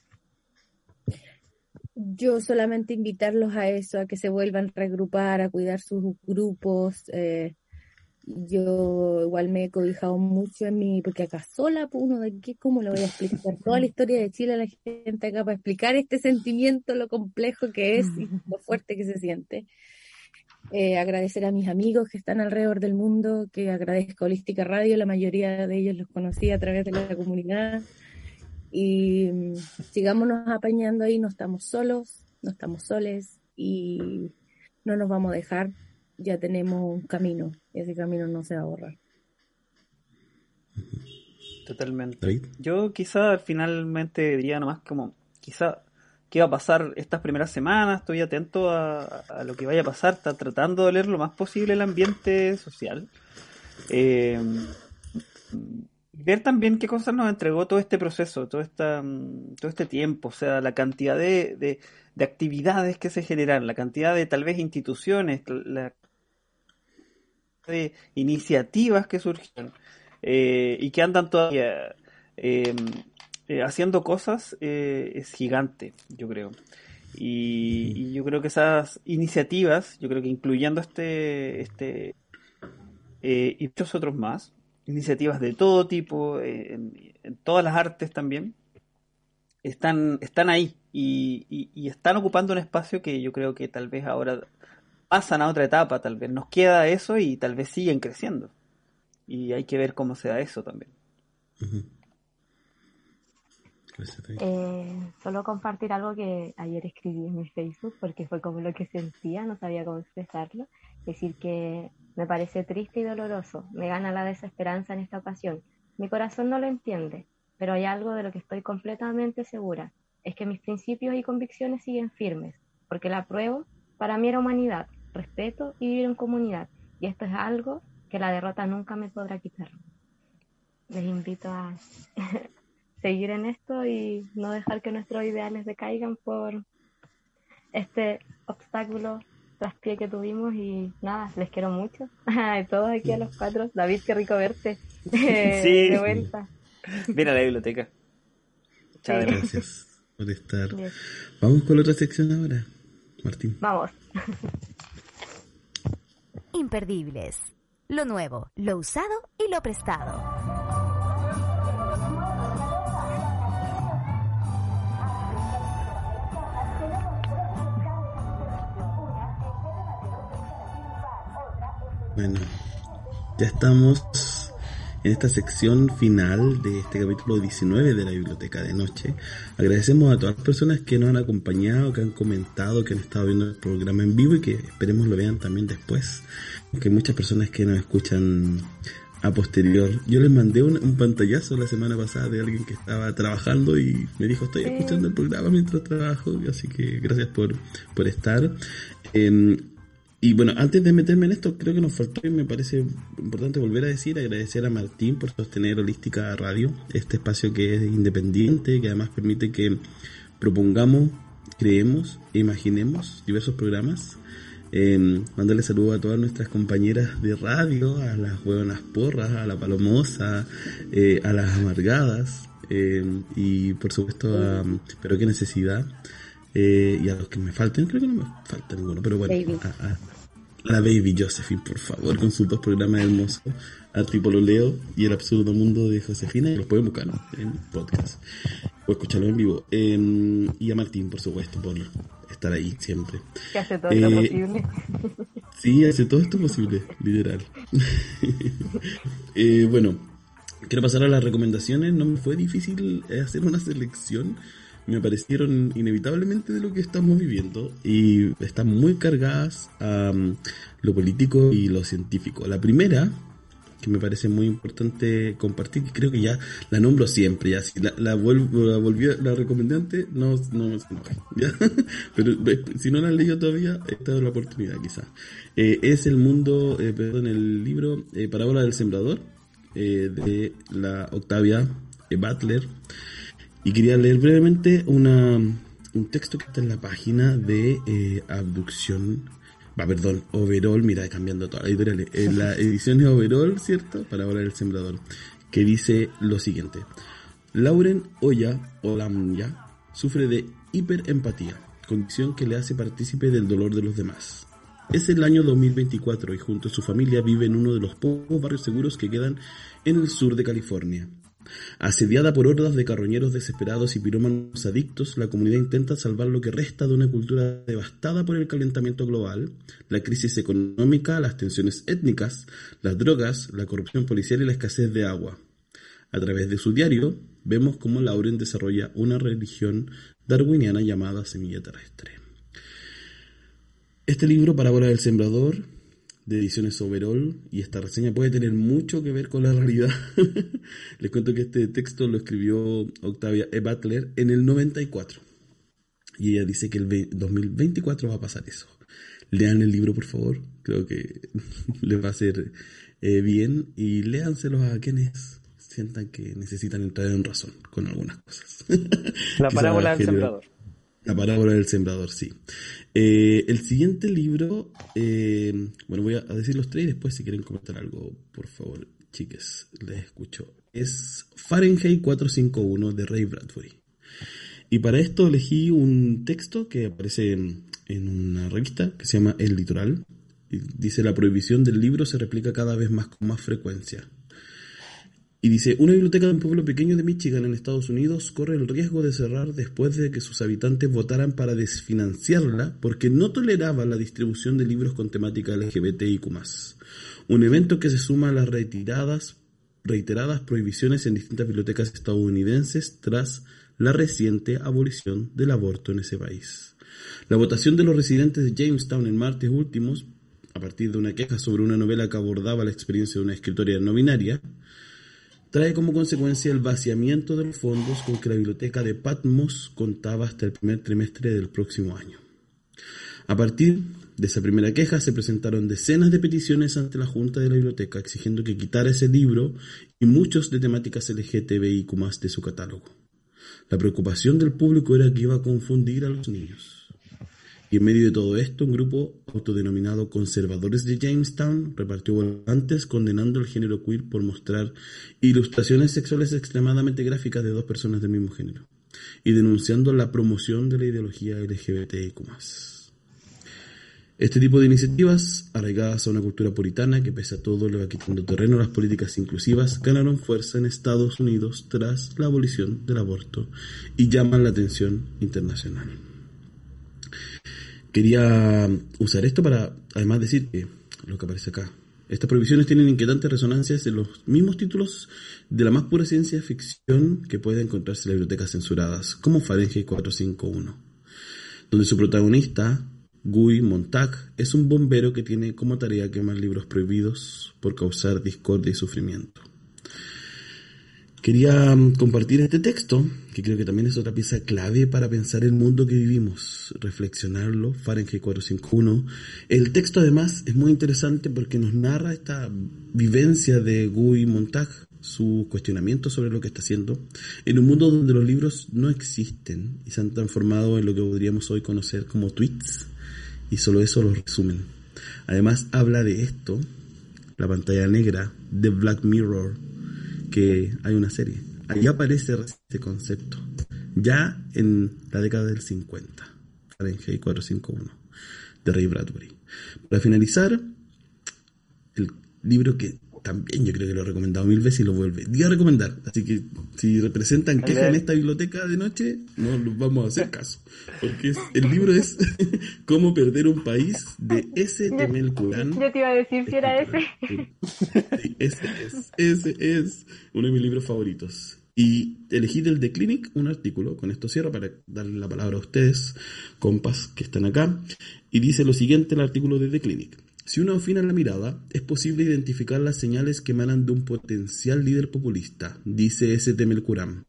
Yo solamente invitarlos a eso, a que se vuelvan a regrupar, a cuidar sus grupos. eh, yo igual me he cobijado mucho en mi, porque acá sola, pues, uno de qué, cómo le voy a explicar toda la historia de Chile a la gente acá para explicar este sentimiento, lo complejo que es y lo fuerte que se siente. Eh, agradecer a mis amigos que están alrededor del mundo, que agradezco a Holística Radio, la mayoría de ellos los conocí a través de la comunidad. Y mm, sigámonos apañando ahí, no estamos solos, no estamos soles y no nos vamos a dejar, ya tenemos un camino, y ese camino no se va a borrar. Totalmente. David. Yo quizá finalmente diría nomás como, quizá, ¿qué va a pasar estas primeras semanas? Estoy atento a, a lo que vaya a pasar, está tratando de leer lo más posible el ambiente social. Eh, ver también qué cosas nos entregó todo este proceso, todo, esta, mm, todo este tiempo, o sea, la cantidad de, de, de actividades que se generan, la cantidad de tal vez instituciones, la de iniciativas que surgieron eh, y que andan todavía eh, eh, haciendo cosas es gigante, yo creo. Y, y yo creo que esas iniciativas, yo creo que incluyendo este, este y muchos otros más, iniciativas de todo tipo, eh, en, en todas las artes también, están, están ahí y, y- y están ocupando un espacio que yo creo que tal vez ahora pasan a otra etapa, tal vez nos queda eso y tal vez siguen creciendo. Y hay que ver cómo se da eso también. Eh, solo compartir algo que ayer escribí en mi Facebook porque fue como lo que sentía, no sabía cómo expresarlo. Decir que me parece triste y doloroso, me gana la desesperanza en esta ocasión. Mi corazón no lo entiende, pero hay algo de lo que estoy completamente segura, es que mis principios y convicciones siguen firmes, porque la prueba para mí era humanidad, respeto y vivir en comunidad, y esto es algo que la derrota nunca me podrá quitar. Les invito a seguir en esto y no dejar que nuestros ideales decaigan por este obstáculo traspié que tuvimos y nada, les quiero mucho. A todos aquí a los cuatro. David, qué rico verte. Sí. De vuelta. Ven a la biblioteca. Chao, Sí. Gracias por estar. Bien. Vamos con la otra sección ahora, Martín. Vamos. Imperdibles. Lo nuevo, lo usado y lo prestado. Bueno, ya estamos en esta sección final de este capítulo 19 de la Biblioteca de Noche. Agradecemos a todas las personas que nos han acompañado, que han comentado, que han estado viendo el programa en vivo y que esperemos lo vean también después. Porque hay muchas personas que nos escuchan a posterior. Yo les mandé un, un pantallazo la semana pasada de alguien que estaba trabajando y me dijo estoy escuchando el programa mientras trabajo, así que gracias por, por estar. Em, Y bueno, antes de meterme en esto, creo que nos faltó y me parece importante volver a decir, agradecer a Martín por sostener Holística Radio, este espacio que es independiente, que además permite que propongamos, creemos imaginemos diversos programas. Eh, mandarle saludos a todas nuestras compañeras de radio, a las huevonas porras, a la palomosa, eh, a las amargadas eh, y por supuesto a Pero qué necesidad eh, y a los que me falten, creo que no me falta ninguno, pero bueno, Baby. a, a- a la Baby Josephine, por favor, con sus dos programas hermosos, Artipololeo y El Absurdo Mundo de Josefina, que los pueden buscar ¿no? en podcast o escucharlo en vivo. Eh, y a Martín, por supuesto, por estar ahí siempre. Que hace todo Eh, posible. Sí, hace todo esto posible, literal. Eh, bueno, quiero pasar a las recomendaciones. No me fue difícil hacer una selección. Me aparecieron inevitablemente de lo que estamos viviendo y están muy cargadas a mm, lo político y lo científico. La primera, que me parece muy importante compartir, que creo que ya la nombro siempre, ya si la, la, vuelvo, la volví, a- la recomendé antes, no, no, enojen, ¿ya? Pero eh, si no la han leído todavía, esta es la oportunidad quizás. Eh, es el mundo, eh, perdón, el libro eh, Parábola del Sembrador, eh, de la Octavia eh, Butler. Y quería leer brevemente una, un texto que está en la página de eh, abducción. Va, perdón, Overall, mira, cambiando toda la editorial. Eh, la edición es Overall, ¿cierto? Para ahora el sembrador. Que dice lo siguiente. Lauren Oya Olamya sufre de hiperempatía, condición que le hace partícipe del dolor de los demás. Es el año 2024 y junto a su familia vive en uno de los pocos barrios seguros que quedan en el sur de California. Asediada por hordas de carroñeros desesperados y pirómanos adictos, la comunidad intenta salvar lo que resta de una cultura devastada por el calentamiento global, la crisis económica, las tensiones étnicas, las drogas, la corrupción policial y la escasez de agua. A través de su diario, vemos cómo Lauren desarrolla una religión darwiniana llamada semilla terrestre. Este libro, Parábola del Sembrador, de ediciones Overall, y esta reseña puede tener mucho que ver con la realidad. Les cuento que este texto lo escribió Octavia E. Butler en el 94. Y ella dice que el ve- 2024 va a pasar eso. Lean el libro, por favor. Creo que les va a hacer eh, bien. Y léanselos a quienes sientan que necesitan entrar en razón con algunas cosas. La parábola del sembrador. La parábola del sembrador, sí. Eh, el siguiente libro, eh, bueno, voy a, decir los tres y después si quieren comentar algo, por favor, chiques, les escucho. Es Fahrenheit 451 de Ray Bradbury. Y para esto elegí un texto que aparece en, en una revista que se llama El Litoral. Y dice, la prohibición del libro se replica cada vez más con más frecuencia. Y dice, una biblioteca de un pueblo pequeño de Michigan en Estados Unidos corre el riesgo de cerrar después de que sus habitantes votaran para desfinanciarla porque no toleraba la distribución de libros con temática LGBTIQ+. Un evento que se suma a las retiradas, reiteradas prohibiciones en distintas bibliotecas estadounidenses tras la reciente abolición del aborto en ese país. La votación de los residentes de Jamestown en martes últimos, a partir de una queja sobre una novela que abordaba la experiencia de una escritora no binaria, trae como consecuencia el vaciamiento de los fondos con que la biblioteca de Patmos contaba hasta el primer trimestre del próximo año. A partir de esa primera queja se presentaron decenas de peticiones ante la Junta de la Biblioteca exigiendo que quitara ese libro y muchos de temáticas LGTBIQ de su catálogo. La preocupación del público era que iba a confundir a los niños. Y en medio de todo esto, un grupo autodenominado Conservadores de Jamestown repartió volantes condenando el género queer por mostrar ilustraciones sexuales extremadamente gráficas de dos personas del mismo género y denunciando la promoción de la ideología LGBTIQ+. Este tipo de iniciativas, arraigadas a una cultura puritana que pese a todo le va quitando terreno a las políticas inclusivas, ganaron fuerza en Estados Unidos tras la abolición del aborto y llaman la atención internacional. Quería usar esto para además decir que lo que aparece acá. Estas prohibiciones tienen inquietantes resonancias en los mismos títulos de la más pura ciencia ficción que puede encontrarse en las bibliotecas censuradas, como Fahrenheit 451, donde su protagonista, Guy Montag, es un bombero que tiene como tarea quemar libros prohibidos por causar discordia y sufrimiento. Quería mm, compartir este texto, que creo que también es otra pieza clave para pensar el mundo que vivimos, reflexionarlo, Fahrenheit 451. El texto además es muy interesante porque nos narra esta vivencia de Guy Montag, su cuestionamiento sobre lo que está haciendo, en un mundo donde los libros no existen y se han transformado en lo que podríamos hoy conocer como tweets, y solo eso los resumen. Además habla de esto, la pantalla negra de Black Mirror, que hay una serie. Ahí aparece este concepto, ya en la década del 50, Fahrenheit 451, de Ray Bradbury. Para finalizar, el libro que también yo creo que lo he recomendado mil veces y lo vuelve a recomendar. Así que si representan queja en esta biblioteca de noche, no los vamos a hacer caso. Porque es- el libro es Cómo perder un país de S. Temel Kurán. Yo te iba a decir si era ese. Sí, ese es, ese es uno de mis libros favoritos. Y elegí del The Clinic un artículo, con esto cierro para darle la palabra a ustedes, compas que están acá, y dice lo siguiente el artículo de The Clinic. Si uno afina la mirada, es posible identificar las señales que emanan de un potencial líder populista, dice S. Temel Kurán.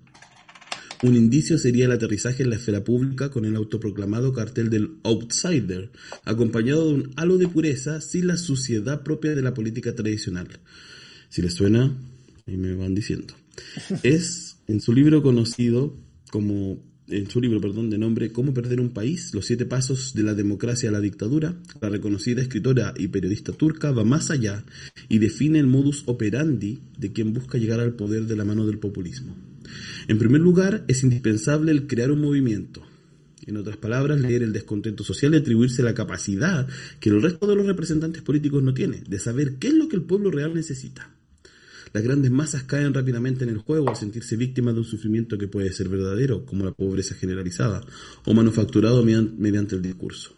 Un indicio sería el aterrizaje en la esfera pública con el autoproclamado cartel del outsider, acompañado de un halo de pureza sin la suciedad propia de la política tradicional. Si les suena, ahí me van diciendo. Es en su libro conocido como en su libro, perdón, de nombre Cómo perder un país, los siete pasos de la democracia a la dictadura, la reconocida escritora y periodista turca va más allá y define el modus operandi de quien busca llegar al poder de la mano del populismo. En primer lugar, es indispensable el crear un movimiento. En otras palabras, leer el descontento social y atribuirse la capacidad que el resto de los representantes políticos no tiene, de saber qué es lo que el pueblo real necesita. Las grandes masas caen rápidamente en el juego al sentirse víctimas de un sufrimiento que puede ser verdadero, como la pobreza generalizada, o manufacturado median- mediante el discurso.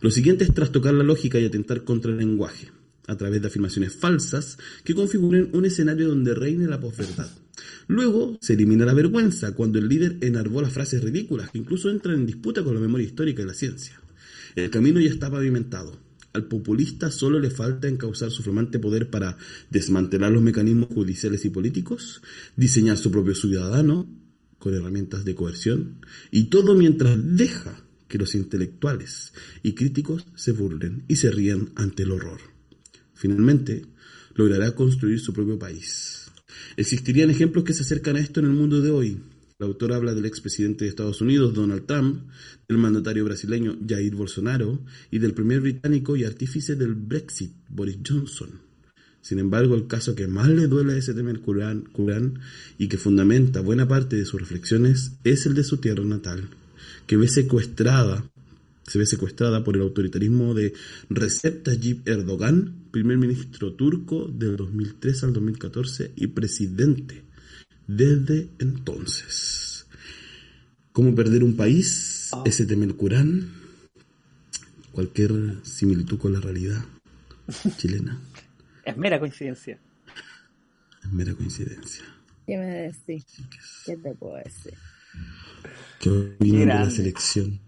Lo siguiente es trastocar la lógica y atentar contra el lenguaje, a través de afirmaciones falsas que configuren un escenario donde reine la posverdad. Luego se elimina la vergüenza cuando el líder enarbola frases ridículas que incluso entran en disputa con la memoria histórica y la ciencia. El camino ya está pavimentado. Al populista solo le falta encauzar su flamante poder para desmantelar los mecanismos judiciales y políticos, diseñar su propio ciudadano con herramientas de coerción, y todo mientras deja que los intelectuales y críticos se burlen y se rían ante el horror. Finalmente, logrará construir su propio país. Existirían ejemplos que se acercan a esto en el mundo de hoy. El autor habla del expresidente de Estados Unidos, Donald Trump, del mandatario brasileño Jair Bolsonaro y del primer británico y artífice del Brexit, Boris Johnson. Sin embargo, el caso que más le duele a ese tema Corán y que fundamenta buena parte de sus reflexiones es el de su tierra natal, que ve secuestrada, se ve secuestrada por el autoritarismo de Recep Tayyip Erdogan, primer ministro turco del 2003 al 2014 y presidente desde entonces. ¿Cómo perder un país? Ese tema el Corán. Cualquier similitud con la realidad chilena Es mera coincidencia. es mera coincidencia. ¿Qué me decís? ¿Qué te puedo decir? Que opinión de la selección.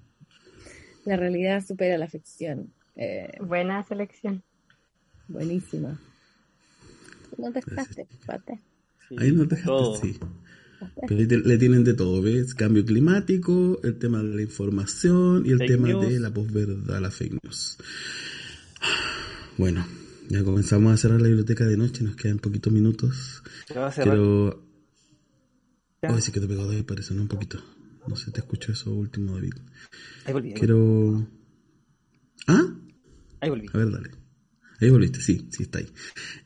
La realidad supera la ficción. Eh, Buena selección. buenísima. ¿Tú contestaste, Pate? Sí, Ahí nos dejaste, todo. sí. Pero le tienen de todo, ¿ves? Cambio climático, el tema de la información y el Fake tema news. de la posverdad, la fake news. Bueno, ya comenzamos a cerrar la biblioteca de noche, nos quedan poquitos minutos. Va a. Quiero... Ya. Oye, sí que te pegó David, parece, ¿no? Un poquito. No sé, te escucho eso último, David. Ahí volví. Quiero... ¿Ah? Ahí volví. A ver, dale. Ahí volviste, sí, sí está ahí.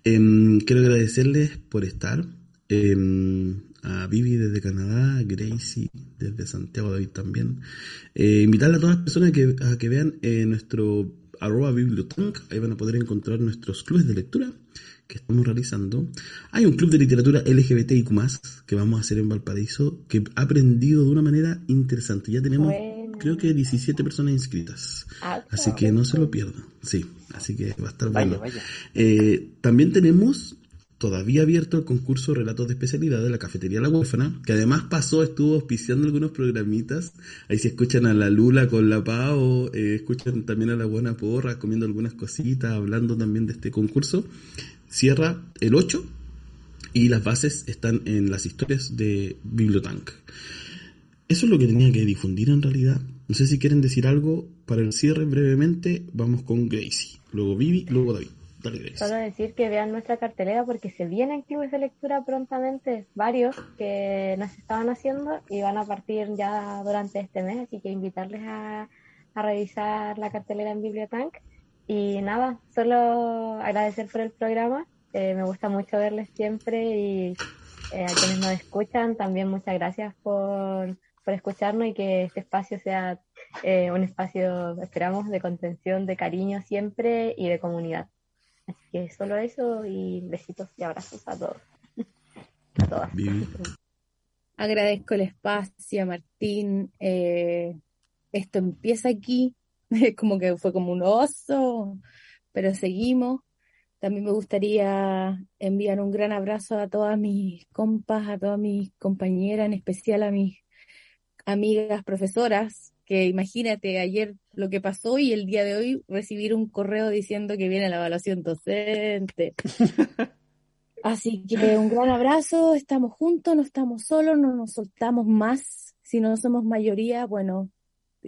Em, quiero agradecerles por estar. Em, a Vivi desde Canadá, Gracie desde Santiago, David también. Eh, invitarle a todas las personas que, a que vean eh, nuestro arroba bibliotank. Ahí van a poder encontrar nuestros clubes de lectura que estamos realizando. Hay un club de literatura LGBTIQ+, que vamos a hacer en Valparaíso, que ha aprendido de una manera interesante. Ya tenemos, Buena. creo que 17 personas inscritas. Ah, Así que no se lo pierdan. Sí, así que va a estar Vaya, bueno. vaya. Eh, también tenemos todavía abierto el concurso Relatos de Especialidad de la Cafetería La Huérfana, que además pasó, estuvo auspiciando algunos programitas. Ahí se escuchan a la Lula con la Pau, eh, escuchan también a la Buena Porra comiendo algunas cositas, hablando también de este concurso. Cierra el 8 Y las bases están en las historias de Bibliotank. Eso es lo que tenía que difundir en realidad. No sé si quieren decir algo para el cierre brevemente. Vamos con Gracie. Luego Vivi, luego David. Solo decir que vean nuestra cartelera porque se vienen clubes de lectura prontamente, varios que nos estaban haciendo y van a partir ya durante este mes, así que invitarles a, a revisar la cartelera en Bibliotank. Y nada, solo agradecer por el programa, eh, me gusta mucho verles siempre y eh, a quienes nos escuchan también muchas gracias por, por escucharnos y que este espacio sea eh, un espacio, esperamos, de contención, de cariño siempre y de comunidad. Así que solo eso y besitos y abrazos a todos. A todas. Agradezco el espacio, Martín. eh, esto empieza aquí, como que fue como un oso, pero seguimos. También me gustaría enviar un gran abrazo a todas mis compas, a todas mis compañeras, en especial a mis amigas profesoras, que imagínate ayer lo que pasó y el día de hoy recibir un correo diciendo que viene la evaluación docente. Así que un gran abrazo, estamos juntos, no estamos solos, no nos soltamos más. Si no somos mayoría, bueno,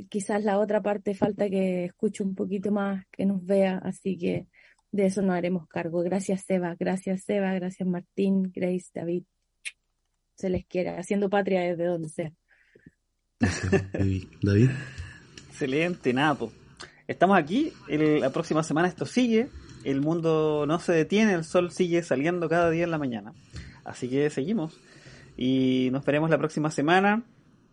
quizás la otra parte falta que escuche un poquito más, que nos vea, así que de eso nos haremos cargo. Gracias, Seba, gracias, Seba, gracias, Martín, Grace, David. Se les quiere, haciendo patria desde donde sea. David. Excelente, Napo. Estamos aquí, la próxima semana esto sigue, el mundo no se detiene, el sol sigue saliendo cada día en la mañana. Así que seguimos y nos veremos la próxima semana.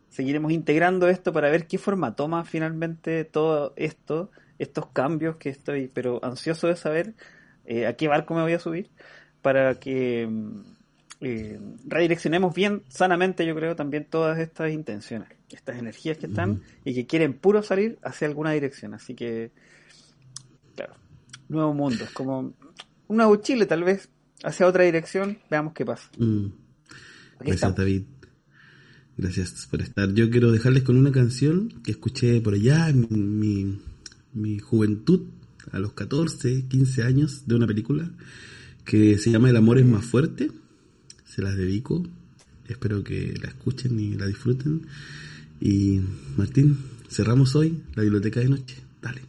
Seguiremos integrando esto para ver qué forma toma finalmente todo esto, estos cambios que estoy, pero ansioso de saber eh, a qué barco me voy a subir para que mm, eh, redireccionemos bien sanamente, yo creo, también todas estas intenciones, estas energías que están y que quieren puro salir hacia alguna dirección. Así que, claro, nuevo mundo, es como un nuevo Chile tal vez, hacia otra dirección, veamos qué pasa. Mm. Gracias, estamos. David. Gracias por estar. Yo quiero dejarles con una canción que escuché por allá en mi, mi juventud, a los 14, 15 años, de una película que se llama El amor es más fuerte. Se las dedico. Espero que la escuchen y la disfruten. Y Martín, cerramos hoy la biblioteca de noche. Dale.